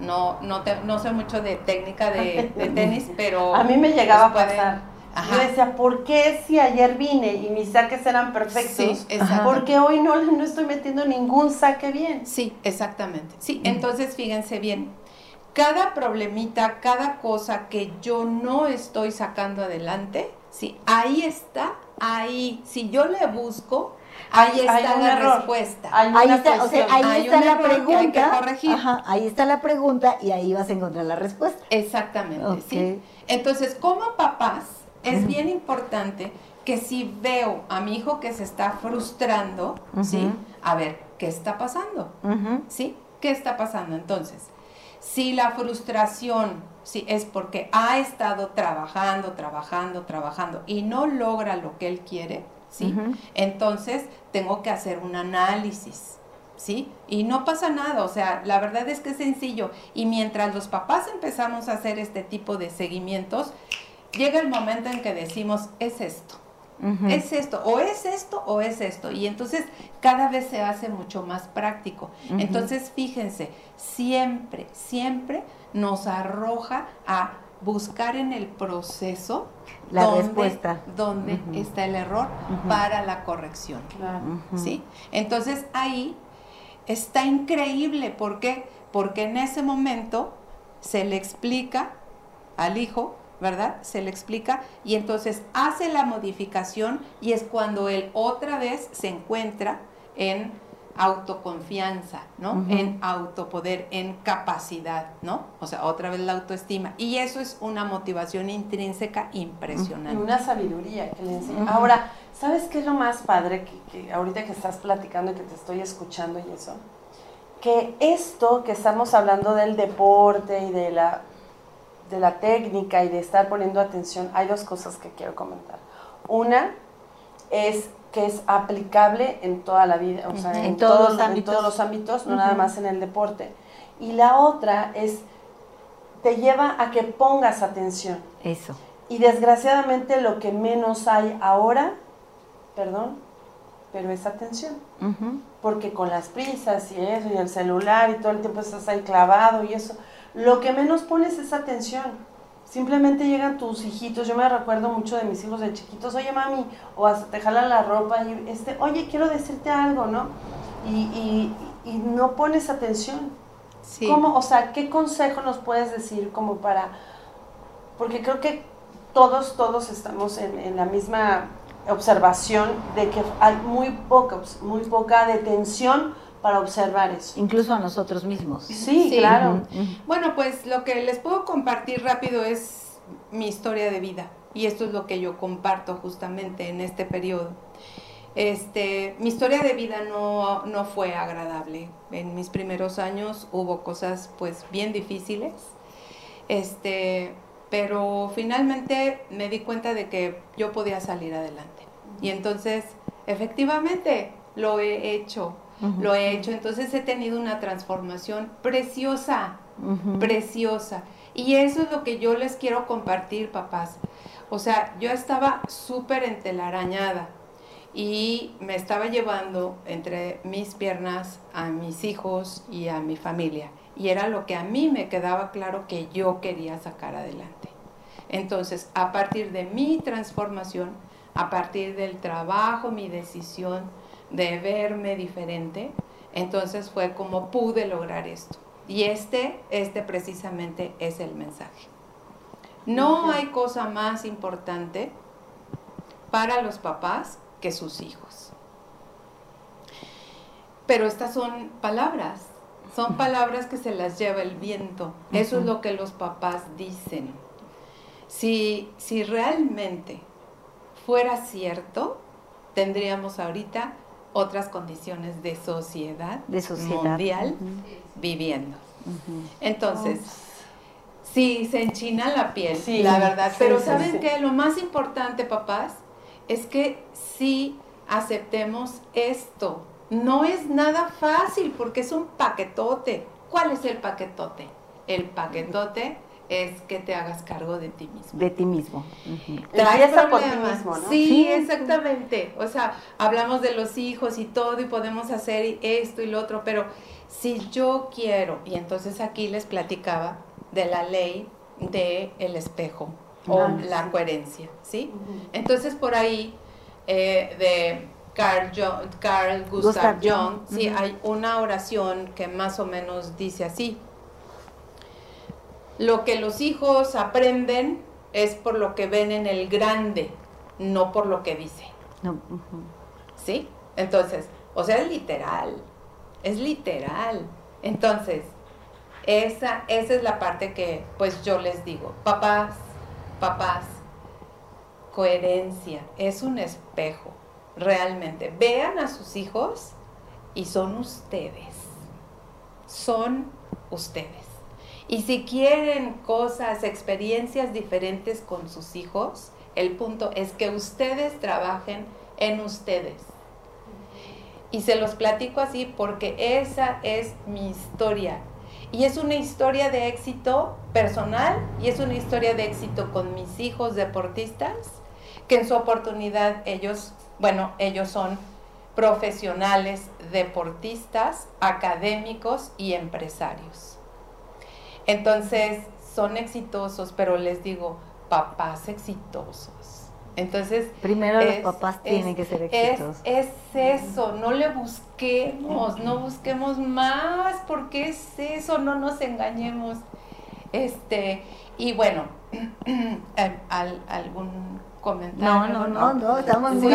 No, no, te- no sé mucho de técnica de, de tenis, pero... A mí me llegaba a pues pasar. Ajá. Yo decía, ¿por qué si ayer vine y mis saques eran perfectos? Sí. Porque hoy no, no estoy metiendo ningún saque bien. Sí, exactamente. Sí, entonces fíjense bien, cada problemita, cada cosa que yo no estoy sacando adelante, sí, ahí está, ahí, si yo le busco, ahí Hay- hay está un la error. respuesta. Hay Ahí una está, o sea, ahí Hay está la error que hay que pregunta. corregir. Ajá, ahí está la pregunta y ahí vas a encontrar la respuesta. Exactamente, sí. Entonces, como papás, es bien importante que si veo a mi hijo que se está frustrando, ¿sí? A ver, ¿qué está pasando? ¿Sí? ¿Qué está pasando entonces? Si la frustración sí, es porque ha estado trabajando, trabajando, trabajando y no logra lo que él quiere, ¿sí? Entonces tengo que hacer un análisis, ¿sí? Y no pasa nada, o sea, la verdad es que es sencillo. Y mientras los papás empezamos a hacer este tipo de seguimientos, llega el momento en que decimos, es esto. Es esto, o es esto, o es esto. Y entonces cada vez se hace mucho más práctico. Entonces, fíjense, siempre, siempre nos arroja a buscar en el proceso La dónde- respuesta. dónde Ujú. está el error para la corrección. Claro. ¿sí? Entonces ahí está increíble. ¿Por qué? Porque en ese momento se le explica al hijo, ¿verdad? Se le explica y entonces hace la modificación y es cuando él otra vez se encuentra en autoconfianza, ¿no? Ujú. En autopoder, en capacidad, ¿no? O sea, otra vez la autoestima. Y eso es una motivación intrínseca Y impresionante. una sabiduría que le enseña. Ujú. Ahora, ¿sabes qué es lo más padre que, que ahorita que estás platicando y que te estoy escuchando y eso? Que esto que estamos hablando del deporte y de la, de la técnica y de estar poniendo atención, hay dos cosas que quiero comentar. Una es que es aplicable en toda la vida, o sea, en, En todos todos, los en ámbitos. todos los ámbitos, no nada más en el deporte. Y la otra es, te lleva a que pongas atención. Eso. Y desgraciadamente lo que menos hay ahora, perdón, pero es atención. Ujú. Porque con las prisas y eso, y el celular y todo el tiempo estás ahí clavado y eso, lo que menos pones es atención. Simplemente llegan tus hijitos, yo me recuerdo mucho de mis hijos de chiquitos, oye mami, o hasta te jalan la ropa y este, oye, quiero decirte algo, ¿no? Y, y, y no pones atención. Sí. ¿Cómo, o sea, qué consejo nos puedes decir como para, porque creo que todos, todos estamos en, en la misma observación de que hay muy poca, muy poca detención para observar eso. Incluso a nosotros mismos. Sí, Sí. claro. Bueno, pues lo que les puedo compartir rápido es mi historia de vida y esto es lo que yo comparto justamente en este periodo. Este, mi historia de vida no, no fue agradable. En mis primeros años hubo cosas pues bien difíciles. Este, pero finalmente me di cuenta de que yo podía salir adelante. Y entonces, efectivamente, lo he hecho. Lo he hecho. Entonces he tenido una transformación preciosa preciosa. Y eso es lo que yo les quiero compartir, papás. O sea, yo estaba súper entelarañada y me estaba llevando entre mis piernas a mis hijos y a mi familia. Y era lo que a mí me quedaba claro que yo quería sacar adelante. Entonces, a partir de mi transformación, a partir del trabajo, mi decisión de verme diferente, entonces fue como pude lograr esto. Y este, este precisamente es el mensaje. No hay cosa más importante para los papás que sus hijos. Pero estas son palabras, son palabras que se las lleva el viento. Eso es lo que los papás dicen. Si, si realmente fuera cierto, tendríamos ahorita otras condiciones de sociedad, De sociedad. mundial viviendo. Entonces, sí, se enchina la piel, Sí, la verdad. sí, Pero sí, ¿saben sí. qué? Lo más importante, papás, es que sí aceptemos esto. No es nada fácil porque es un paquetote. ¿Cuál es el paquetote? El paquetote es que te hagas cargo de ti mismo. De ti mismo. Traes Empieza por ti mismo, ¿no? Sí, Sí. exactamente. O sea, hablamos de los hijos y todo y podemos hacer esto y lo otro, pero si yo quiero, y entonces aquí les platicaba de la ley del el espejo o Ah, la sí. coherencia, ¿sí? Entonces por ahí eh, de Carl, Carl Gustav, Gustav Jung, Jung, sí, hay una oración que más o menos dice así. Lo que los hijos aprenden es por lo que ven en el grande, no por lo que dice. No. ¿Sí? Entonces, o sea, es literal. Es literal. Entonces, esa, esa es la parte que pues yo les digo. Papás, papás, coherencia, es un espejo, realmente. Vean a sus hijos y son ustedes. Son ustedes. Y si quieren cosas, experiencias diferentes con sus hijos, el punto es que ustedes trabajen en ustedes. Y se los platico así porque esa es mi historia. Y es una historia de éxito personal y es una historia de éxito con mis hijos deportistas, que en su oportunidad ellos, bueno, ellos son profesionales, deportistas, académicos y empresarios. Entonces, son exitosos, pero les digo, papás exitosos. Entonces, Primero es- los papás es- tienen que ser exitosos. es eso, no le busquemos, no busquemos más, porque es eso, no nos engañemos. Este, y bueno, al- algún comentario. No, no, no, no, estamos muy,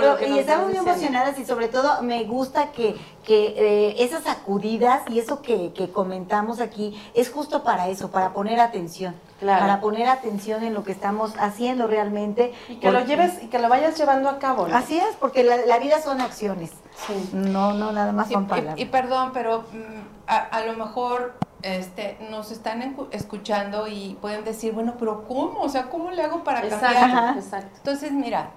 lo y estamos muy emocionadas y sobre todo me gusta que, que eh, esas sacudidas y eso que, que comentamos aquí es justo para eso, para poner atención, Claro. para poner atención en lo que estamos haciendo realmente. Y que lo porque- lleves y que lo vayas llevando a cabo. ¿no? Así es, porque la, la vida son acciones, Sí. no, no nada más Y, son palabras. y perdón, pero mm, a, a lo mejor este, nos están escuchando y pueden decir, bueno, pero ¿cómo? O sea, ¿cómo le hago para cambiar? Exacto, exacto. Entonces, mira,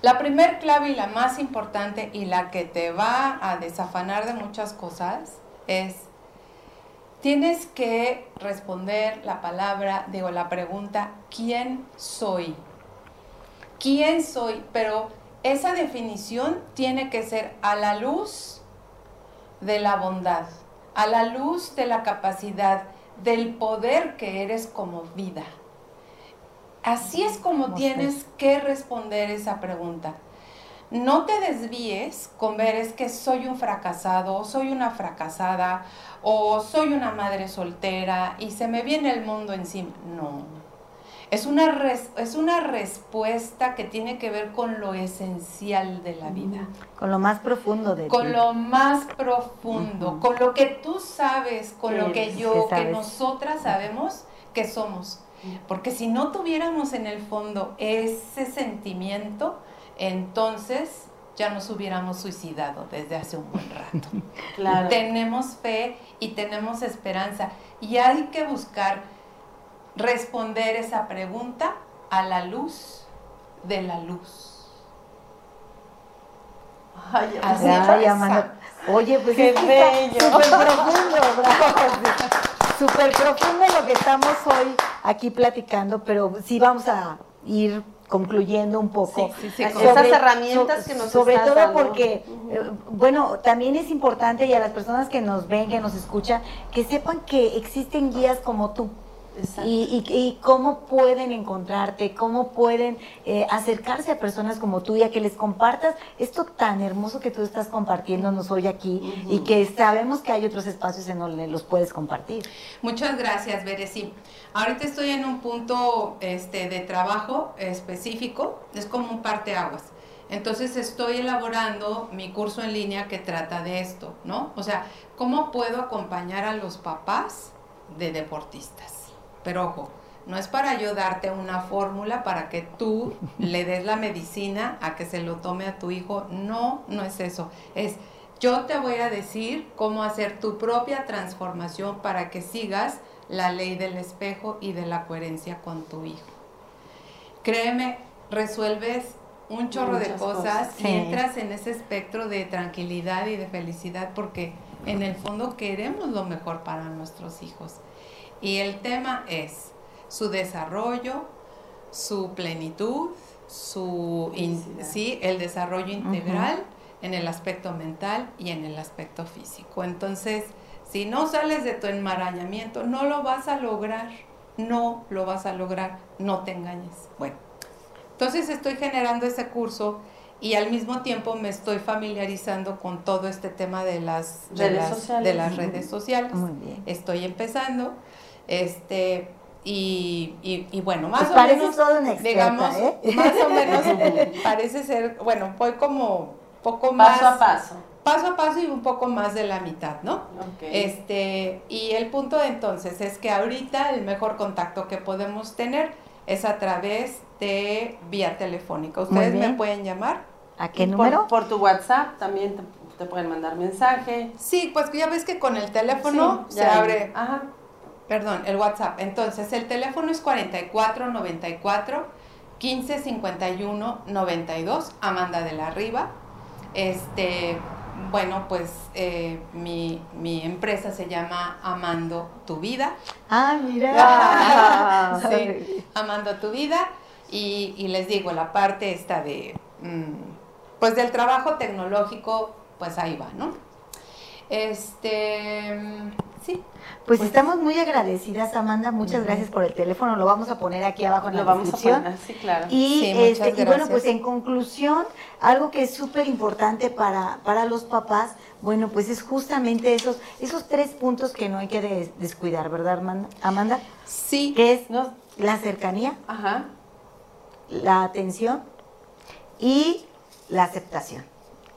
la primer clave y la más importante y la que te va a desafanar de muchas cosas es, tienes que responder la palabra, digo, la pregunta, ¿quién soy? ¿Quién soy? Pero esa definición tiene que ser a la luz de la bondad, a la luz de la capacidad del poder que eres como vida. Así es como tienes que responder esa pregunta. No te desvíes con ver es que soy un fracasado, o soy una fracasada, o soy una madre soltera y se me viene el mundo encima. No. Es una, res- es una respuesta que tiene que ver con lo esencial de la vida Con lo más profundo de con ti. lo más profundo, con lo que tú sabes, con lo que yo, que que nosotras sabemos que somos. Porque si no tuviéramos en el fondo ese sentimiento, entonces ya nos hubiéramos suicidado desde hace un buen rato. Claro. tenemos fe y tenemos esperanza. Y hay que buscar responder esa pregunta a la luz de la luz. Ay, Así. Oye, pues Qué bello. Súper profundo, bravo. Súper profundo lo que estamos hoy aquí platicando, pero sí vamos a ir concluyendo un poco. Sí, sí, sí, sobre- esas herramientas que nos Sobre todo dando. porque, eh, bueno, también es importante y a las personas que nos ven, que nos escuchan, que sepan que existen guías como tú. Y, y- y cómo pueden encontrarte, cómo pueden eh, acercarse a personas como tú y a que les compartas esto tan hermoso que tú estás compartiéndonos hoy aquí y que sabemos que hay otros espacios en donde los puedes compartir. Muchas gracias, Bere. Sí, ahorita estoy en un punto este, de trabajo específico, es como un parteaguas. Entonces estoy elaborando mi curso en línea que trata de esto, ¿no? O sea, ¿cómo puedo acompañar a los papás de deportistas? Pero ojo, no es para yo darte una fórmula para que tú le des la medicina a que se lo tome a tu hijo. No, no es eso. Es yo te voy a decir cómo hacer tu propia transformación para que sigas la ley del espejo y de la coherencia con tu hijo. Créeme, resuelves un chorro de cosas cosas. Sí. entras en ese espectro de tranquilidad y de felicidad porque en el fondo queremos lo mejor para nuestros hijos. Y el tema es su desarrollo, su plenitud, su in- sí, el desarrollo integral en el aspecto mental y en el aspecto físico. Entonces, si no sales de tu enmarañamiento, no lo vas a lograr, no lo vas a lograr, no te engañes. Bueno, entonces estoy generando ese curso y al mismo tiempo me estoy familiarizando con todo este tema de las de Redes las- sociales. de las redes sociales Muy bien. estoy empezando, este, y, y- y bueno, más Pues o pareces menos, toda una experta, digamos, ¿eh? más o menos parece ser, bueno, voy como poco más, Paso a paso. paso a paso y un poco más de la mitad, ¿no? Ok. Este, y el punto entonces es que ahorita el mejor contacto que podemos tener es a través de vía telefónica. Ustedes me pueden llamar. ¿A qué número? Por, tu WhatsApp también te, te pueden mandar mensaje. Sí, pues ya ves que con el teléfono Sí, se abre Ajá. Perdón, el WhatsApp. Entonces, el teléfono es 4494 1551 92, Amanda de la Riva. Este, bueno, pues eh, mi, mi empresa se llama Amando tu Vida. Ah, mira. Ah, Sí, Amando tu Vida. Y, y les digo, la parte esta de, mm, pues del trabajo tecnológico, pues ahí va, ¿no? Este, Pues estamos muy agradecidas, Amanda. Muchas gracias por el teléfono. Lo vamos a poner aquí abajo en Lo la vamos a poner, sí, claro. Y, Sí, este, y bueno, pues en conclusión, algo que es súper importante para, para los papás, bueno, pues es justamente esos, esos tres puntos que no hay que des- descuidar, ¿verdad, Amanda? Amanda? sí. Que es No, la cercanía, ajá. la atención y la aceptación.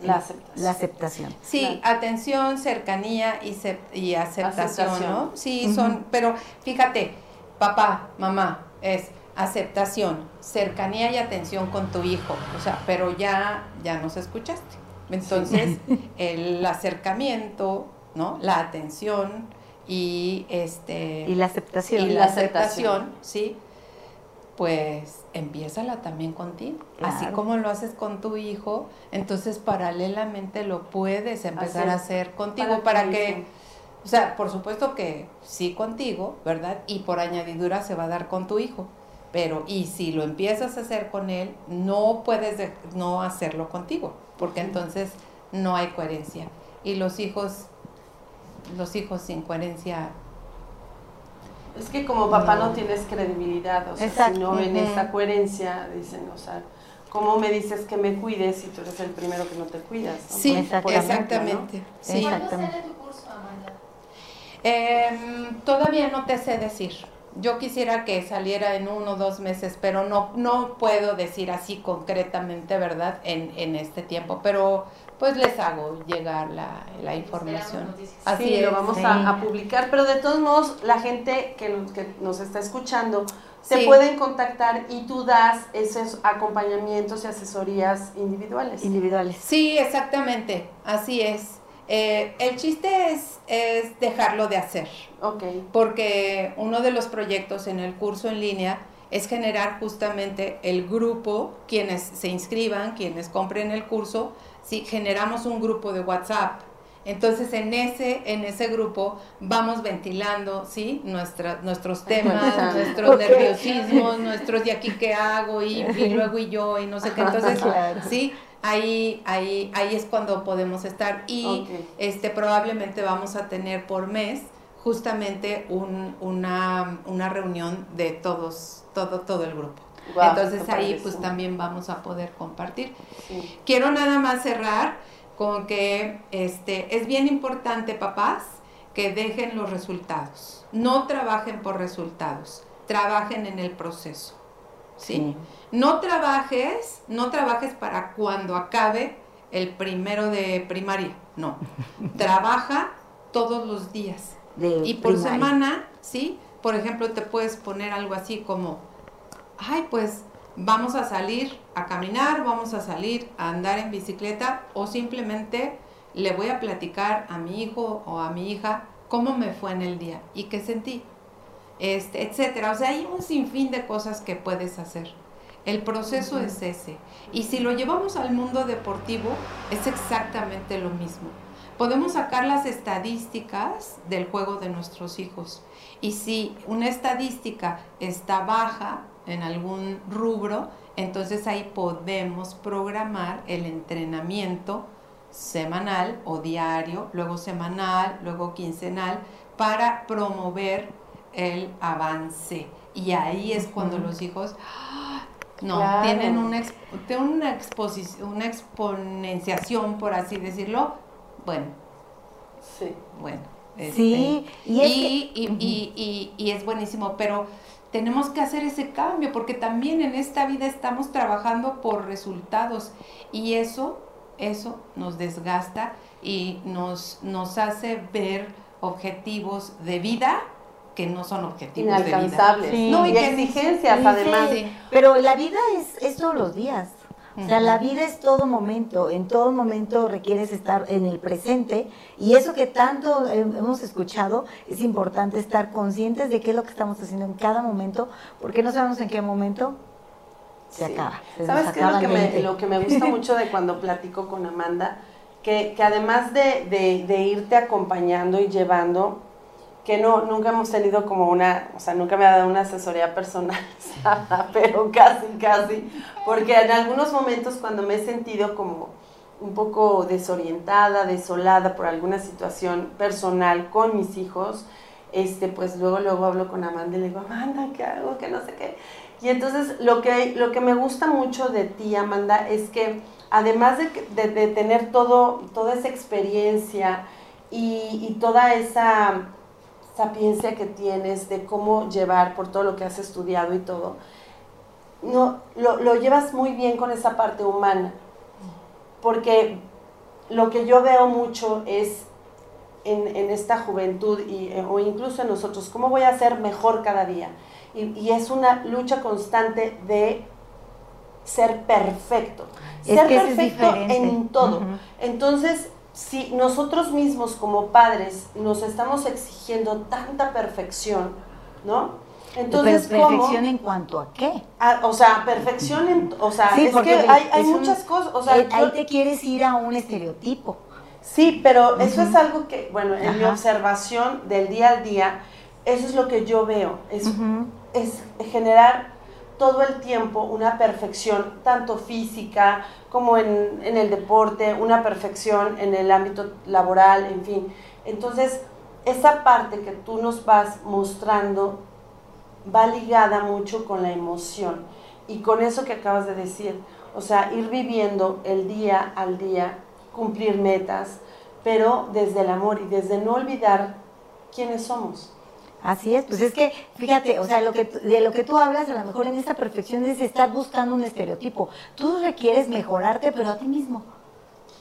La aceptación. La aceptación. Sí, atención, cercanía y, y aceptación, Aceptación. ¿no? Sí, son, pero fíjate, papá, mamá, es aceptación, cercanía y atención con tu hijo, o sea, pero ya, ya nos escuchaste. Entonces, el acercamiento, ¿no? La atención y este Y la aceptación. y Y la la aceptación, aceptación. sí, pues empiézala también contigo. Así como lo haces con tu hijo, entonces paralelamente lo puedes empezar Hacer a hacer contigo para que, o sea, por supuesto que sí contigo, ¿verdad? Y por añadidura se va a dar con tu hijo. Pero, y si lo empiezas a hacer con él, no puedes de- no hacerlo contigo, porque entonces no hay coherencia. Y los hijos, los hijos sin coherencia Es que como papá no, tienes credibilidad, o sea, si no ven esa coherencia, dicen, o sea, ¿cómo me dices que me cuides si tú eres el primero que no te cuidas? no? Sí, Exactamente, exactamente. ¿no? Sí. Exacto. ¿Cuándo sale tu curso, Amanda? Em, todavía no te sé decir. Yo quisiera que saliera en uno o dos meses, pero no, no puedo decir así concretamente, ¿verdad? En, en este tiempo, pero pues les hago llegar la, la información. Así sí, es. lo vamos sí. a, a publicar, pero de todos modos, la gente que, nos- que nos está escuchando, se Sí. pueden contactar y tú das esos acompañamientos y asesorías individuales. Individuales. Sí, exactamente, así es. Eh, el chiste es, es dejarlo de hacer. Ok, porque uno de los proyectos en el curso en línea es generar justamente el grupo, quienes se inscriban, quienes compren el curso, si generamos un grupo de WhatsApp. Entonces en ese, en ese grupo vamos ventilando, ¿sí? Nuestra, nuestros temas, nuestros nerviosismos, nuestros de aquí qué hago y, y luego y yo y no sé qué. Entonces, Claro. sí, ahí, ahí, ahí es cuando podemos estar. Y este, probablemente vamos a tener por mes justamente un- una, una reunión de todos, todo, todo el grupo. Entonces ahí pues también vamos a poder compartir. sí. Quiero nada más cerrar con que este, es bien importante, papás, que dejen los resultados. No trabajen por resultados, trabajen en el proceso. ¿sí? No trabajes, no trabajes para cuando acabe el primero de primaria, no. Trabaja todos los días. De Y por primaria. semana, ¿sí? Por ejemplo, te puedes poner algo así como, ay, pues vamos a salir a caminar, vamos a salir a andar en bicicleta o simplemente le voy a platicar a mi hijo o a mi hija cómo me fue en el día y qué sentí, este, etcétera. O sea, hay un sinfín de cosas que puedes hacer. El proceso es ese. Y si lo llevamos al mundo deportivo, es exactamente lo mismo. Podemos sacar las estadísticas del juego de nuestros hijos. Y si una estadística está baja en algún rubro, entonces ahí podemos programar el entrenamiento semanal o diario, luego semanal, luego quincenal, para promover el avance. Y ahí es cuando los hijos ¡ah! no Claro. tienen una, una exposición, una exponenciación, por así decirlo. Bueno, Sí. bueno. Sí, y es y, y- y- y- y es buenísimo, pero tenemos que hacer ese cambio porque también en esta vida estamos trabajando por resultados y eso, eso nos desgasta y nos, nos hace ver objetivos de vida que no son objetivos de vida. Inalcanzables. Sí. No, y Y que- exigencias Sí, además. Sí. Pero la vida es, es todos los días. O sea, la vida es todo momento. En todo momento requieres estar en el presente. Y eso que tanto hemos escuchado, es importante estar conscientes de qué es lo que estamos haciendo en cada momento, porque no sabemos en qué momento se Sí. acaba. se ¿Sabes qué es lo que, me, 20. lo que me gusta mucho de cuando platico con Amanda? Que, que además de, de- de irte acompañando y llevando, que no, nunca hemos tenido como una, o sea, nunca me ha dado una asesoría personalizada, pero casi, casi, porque en algunos momentos cuando me he sentido como un poco desorientada, desolada por alguna situación personal con mis hijos, este, pues luego, luego hablo con Amanda y le digo, Amanda, ¿qué hago? Que no sé qué. Y entonces lo que, lo que me gusta mucho de ti, Amanda, es que además de- de tener todo, toda esa experiencia y, y toda esa sapiencia que tienes de cómo llevar por todo lo que has estudiado y todo, no, lo, lo llevas muy bien con esa parte humana. Porque lo que yo veo mucho es en, en esta juventud y, eh, o incluso en nosotros, cómo voy a ser mejor cada día. Y, y es una lucha constante de ser perfecto. Es ser es perfecto en todo. Entonces, si nosotros mismos como padres nos estamos exigiendo tanta perfección, ¿no? Entonces, Pero ¿cómo? perfección en cuanto a qué? Ah, o sea, perfección en, o sea, Sí, es que hay, hay es un- muchas cosas, o sea, Eh, ahí te quieres ir a un estereotipo. Sí, pero eso es algo que, bueno, en mi observación del día a día, eso es lo que yo veo, es, es generar todo el tiempo una perfección, tanto física como en, en el deporte, una perfección en el ámbito laboral, en fin. Entonces, esa parte que tú nos vas mostrando va ligada mucho con la emoción y con eso que acabas de decir. O sea, ir viviendo el día al día, cumplir metas, pero desde el amor y desde no olvidar quiénes somos. Así es, pues es que, fíjate, o sea, lo que, de lo que tú hablas, a lo mejor en esta perfección es estar buscando un estereotipo. Tú requieres mejorarte, pero a ti mismo.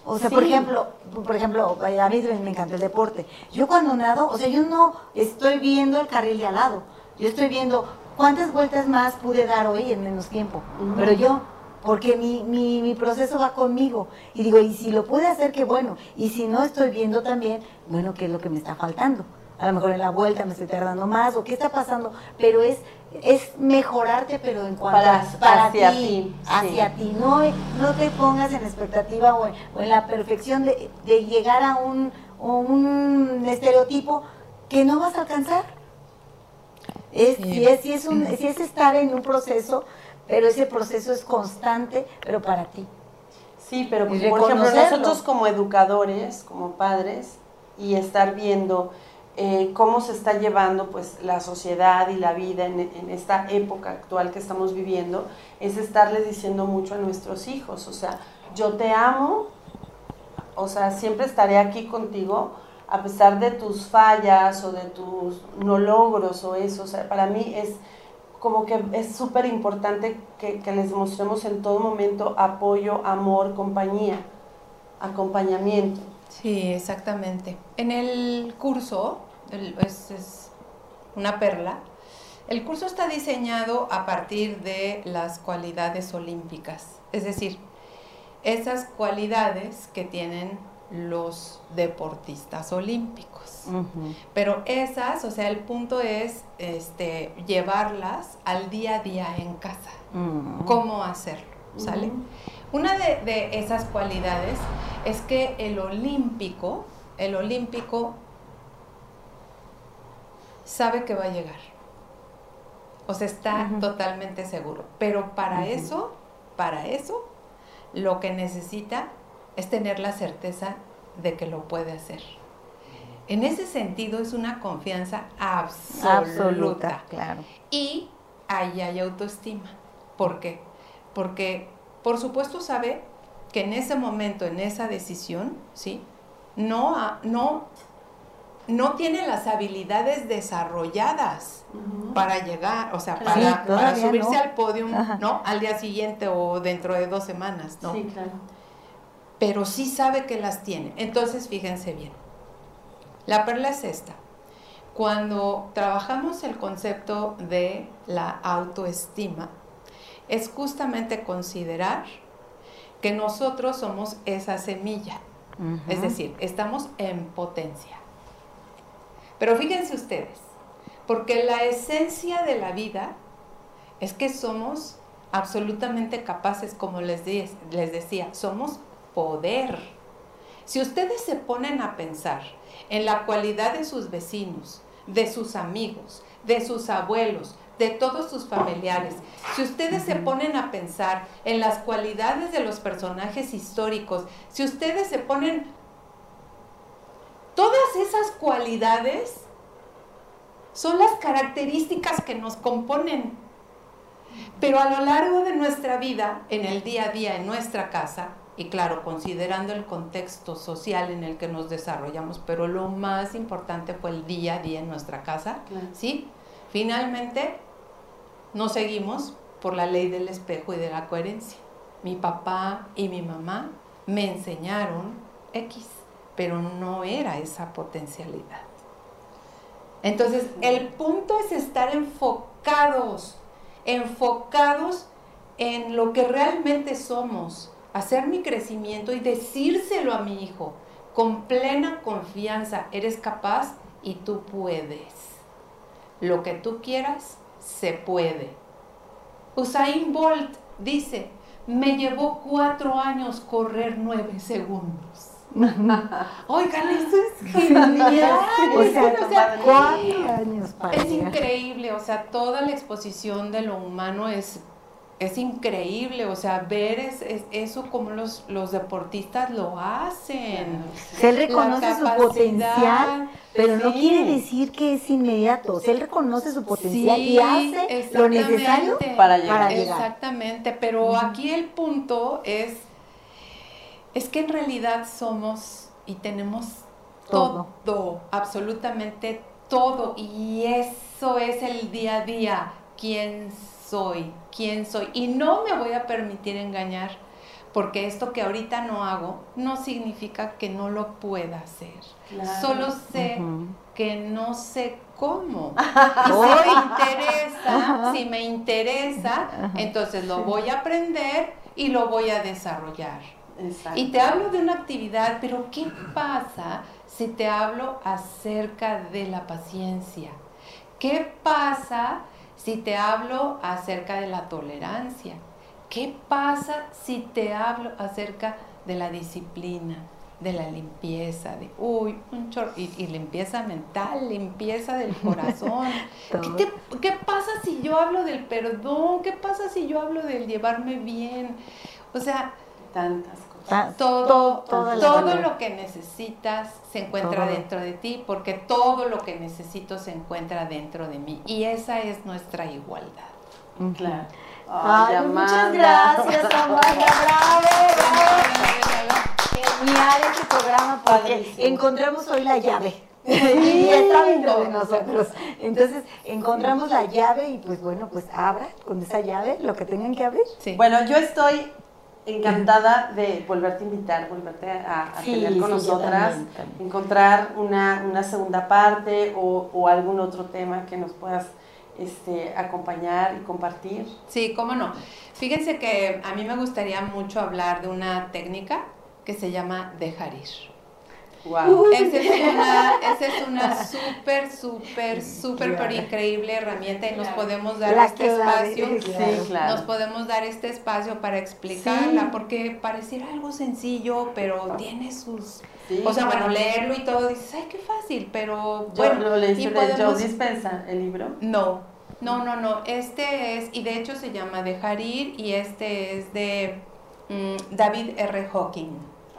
O sea, por ejemplo, por ejemplo, a mí me encanta el deporte. Yo cuando nado, o sea, yo no estoy viendo el carril de al lado. Yo estoy viendo cuántas vueltas más pude dar hoy en menos tiempo. Pero yo, porque mi, mi, mi, proceso va conmigo. Y digo, y si lo pude hacer, qué bueno. Y si no estoy viendo también, bueno, qué es lo que me está faltando a lo mejor en la vuelta me estoy tardando más o qué está pasando, pero es es mejorarte, pero en cuanto para, para hacia ti, ti, hacia ti, no, no te pongas en expectativa o en, la perfección de, llegar a un, un estereotipo que no vas a alcanzar. Es, si, es, si, es un, si es estar en un proceso, pero ese proceso es constante, pero para ti. Sí, pero por ejemplo, nosotros como educadores, como padres, y estar viendo eh, cómo se está llevando pues, la sociedad y la vida en, esta época actual que estamos viviendo, es estarles diciendo mucho a nuestros hijos, o sea, yo te amo, o sea, siempre estaré aquí contigo, a pesar de tus fallas o de tus no logros o eso, o sea, para mí es como que es súper importante que, les demostremos en todo momento apoyo, amor, compañía, acompañamiento. Sí, exactamente. En el curso es, una perla. El curso está diseñado a partir de las cualidades olímpicas, es decir, esas cualidades que tienen los deportistas olímpicos. Pero esas, o sea, el punto es este, llevarlas al día a día en casa. ¿Cómo hacerlo? ¿Sale? Una de, de, esas cualidades es que el olímpico, el olímpico sabe que va a llegar. O sea, está totalmente seguro. Pero para eso, para eso, lo que necesita es tener la certeza de que lo puede hacer. En ese sentido es una confianza absoluta. absoluta claro. Y ahí hay autoestima. ¿Por qué? Porque, por supuesto, sabe que en ese momento, en esa decisión, ¿sí? No, no no tiene las habilidades desarrolladas para llegar, o sea, para, subirse al podio, ¿no? Al día siguiente o dentro de dos semanas, ¿no? Sí, claro. Pero sí sabe que las tiene. Entonces, fíjense bien. La perla es esta. Cuando trabajamos el concepto de la autoestima, es justamente considerar que nosotros somos esa semilla. Es decir, estamos en potencia. Pero fíjense ustedes, porque la esencia de la vida es que somos absolutamente capaces, como les, les decía, somos poder. Si ustedes se ponen a pensar en la cualidad de sus vecinos, de sus amigos, de sus abuelos, de todos sus familiares. Si ustedes se ponen a pensar en las cualidades de los personajes históricos, si ustedes se ponen Todas esas cualidades son las características que nos componen. Pero a lo largo de nuestra vida, en el día a día, en nuestra casa, y claro, considerando el contexto social en el que nos desarrollamos, pero lo más importante fue el día a día en nuestra casa, ¿sí? Finalmente, nos seguimos por la ley del espejo y de la coherencia. Mi papá y mi mamá me enseñaron X pero no era esa potencialidad. Entonces, el punto es estar enfocados, enfocados en lo que realmente somos, hacer mi crecimiento y decírselo a mi hijo con plena confianza, eres capaz y tú puedes. Lo que tú quieras, se puede. Usain Bolt dice, me llevó cuatro años correr nueve segundos. Oigan, eso es genial. o sea, años Es increíble, o sea, toda la exposición de lo humano es es increíble, o sea, ver es, es- eso como los, los deportistas lo hacen. Si él reconoce su potencial, pero no sí. quiere decir que es inmediato. Si él reconoce su potencial Sí, y hace lo necesario para llegar. para llegar. Exactamente, pero aquí el punto es, es que en realidad somos y tenemos Todo. todo, absolutamente todo, y eso es el día a día, quién soy, quién soy, y no me voy a permitir engañar, porque esto que ahorita no hago no significa que no lo pueda hacer, Claro. solo sé que no sé cómo. Y si me interesa, si me interesa, entonces lo voy a aprender y lo voy a desarrollar. Exacto. Y te hablo de una actividad, pero ¿qué pasa si te hablo acerca de la paciencia? ¿Qué pasa si te hablo acerca de la tolerancia? ¿Qué pasa si te hablo acerca de la disciplina, de la limpieza, de, uy, un chorro, y, y limpieza mental, limpieza del corazón? ¿Qué, te- qué pasa si yo hablo del perdón? ¿Qué pasa si yo hablo del llevarme bien? O sea, Tantas. Ta- todo, todo- lo que necesitas se encuentra Todo. dentro de ti, porque todo lo que necesito se encuentra dentro de mí. Y esa es nuestra igualdad. Claro. Ay, Ay, muchas gracias, Amanda. Bravo, bravo. Genial este programa porque Padrísimo. encontramos hoy la llave. Y está dentro de nosotros. Entonces, encontramos la llave y pues bueno, pues abra con esa llave lo que tengan que abrir. Sí. Bueno, yo estoy encantada de volverte a invitar, volverte a, a Sí, tener con sí, nosotras, también, también. encontrar una, una segunda parte o, o algún otro tema que nos puedas este, acompañar y compartir. Sí, cómo no. Fíjense que a mí me gustaría mucho hablar de una técnica que se llama dejar ir. Wow. Esa es una, esa es una súper, súper, súper, pero increíble herramienta y nos podemos dar La este espacio. sí, Sí, claro. Nos podemos dar este espacio para explicarla, Sí. porque pareciera algo sencillo, pero tiene sus... Sí, o sea, claro. bueno, leerlo y todo, dices, ay, qué fácil, pero Yo bueno, lo leíste y de Joe podemos- Dispensa, el libro. No, no, no, no, este es, y de hecho se llama Dejar ir, y este es de mm, David R. Hawking.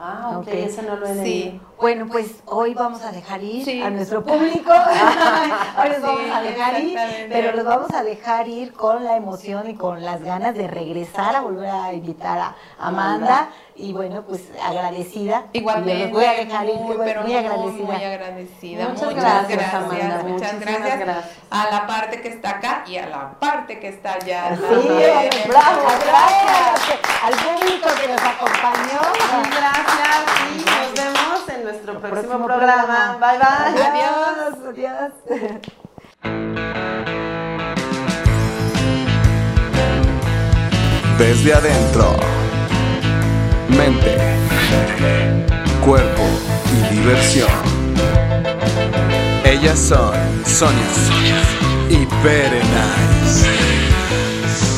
Ah, ok, Ok. ese no lo he leído. Sí, Bueno, pues hoy vamos a dejar ir Sí. a nuestro público. hoy los Sí, vamos a dejar ir, pero los vamos a dejar ir con la emoción y con las ganas de regresar a volver a invitar a Amanda. Y bueno, pues agradecida. igualmente, los voy a dejar ir, muy, muy, pero muy muy, agradecida. muy agradecida. Muchas Muchas, gracias, gracias, Amanda, muchas muchísimas gracias, gracias. a la parte que está acá y a la parte que está allá. Sí, también. bravo, gracias al público que nos acompañó. Muchas gracias y nos vemos en nuestro próximo, Próximo programa. programa. Bye bye. Adiós, adiós. Desde adentro. Mente. Cuerpo y diversión. Ellas son Sonia y Berenice.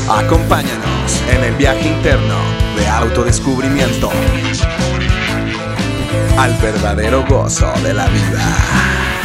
Acompáñanos en el viaje interno de autodescubrimiento al verdadero gozo de la vida.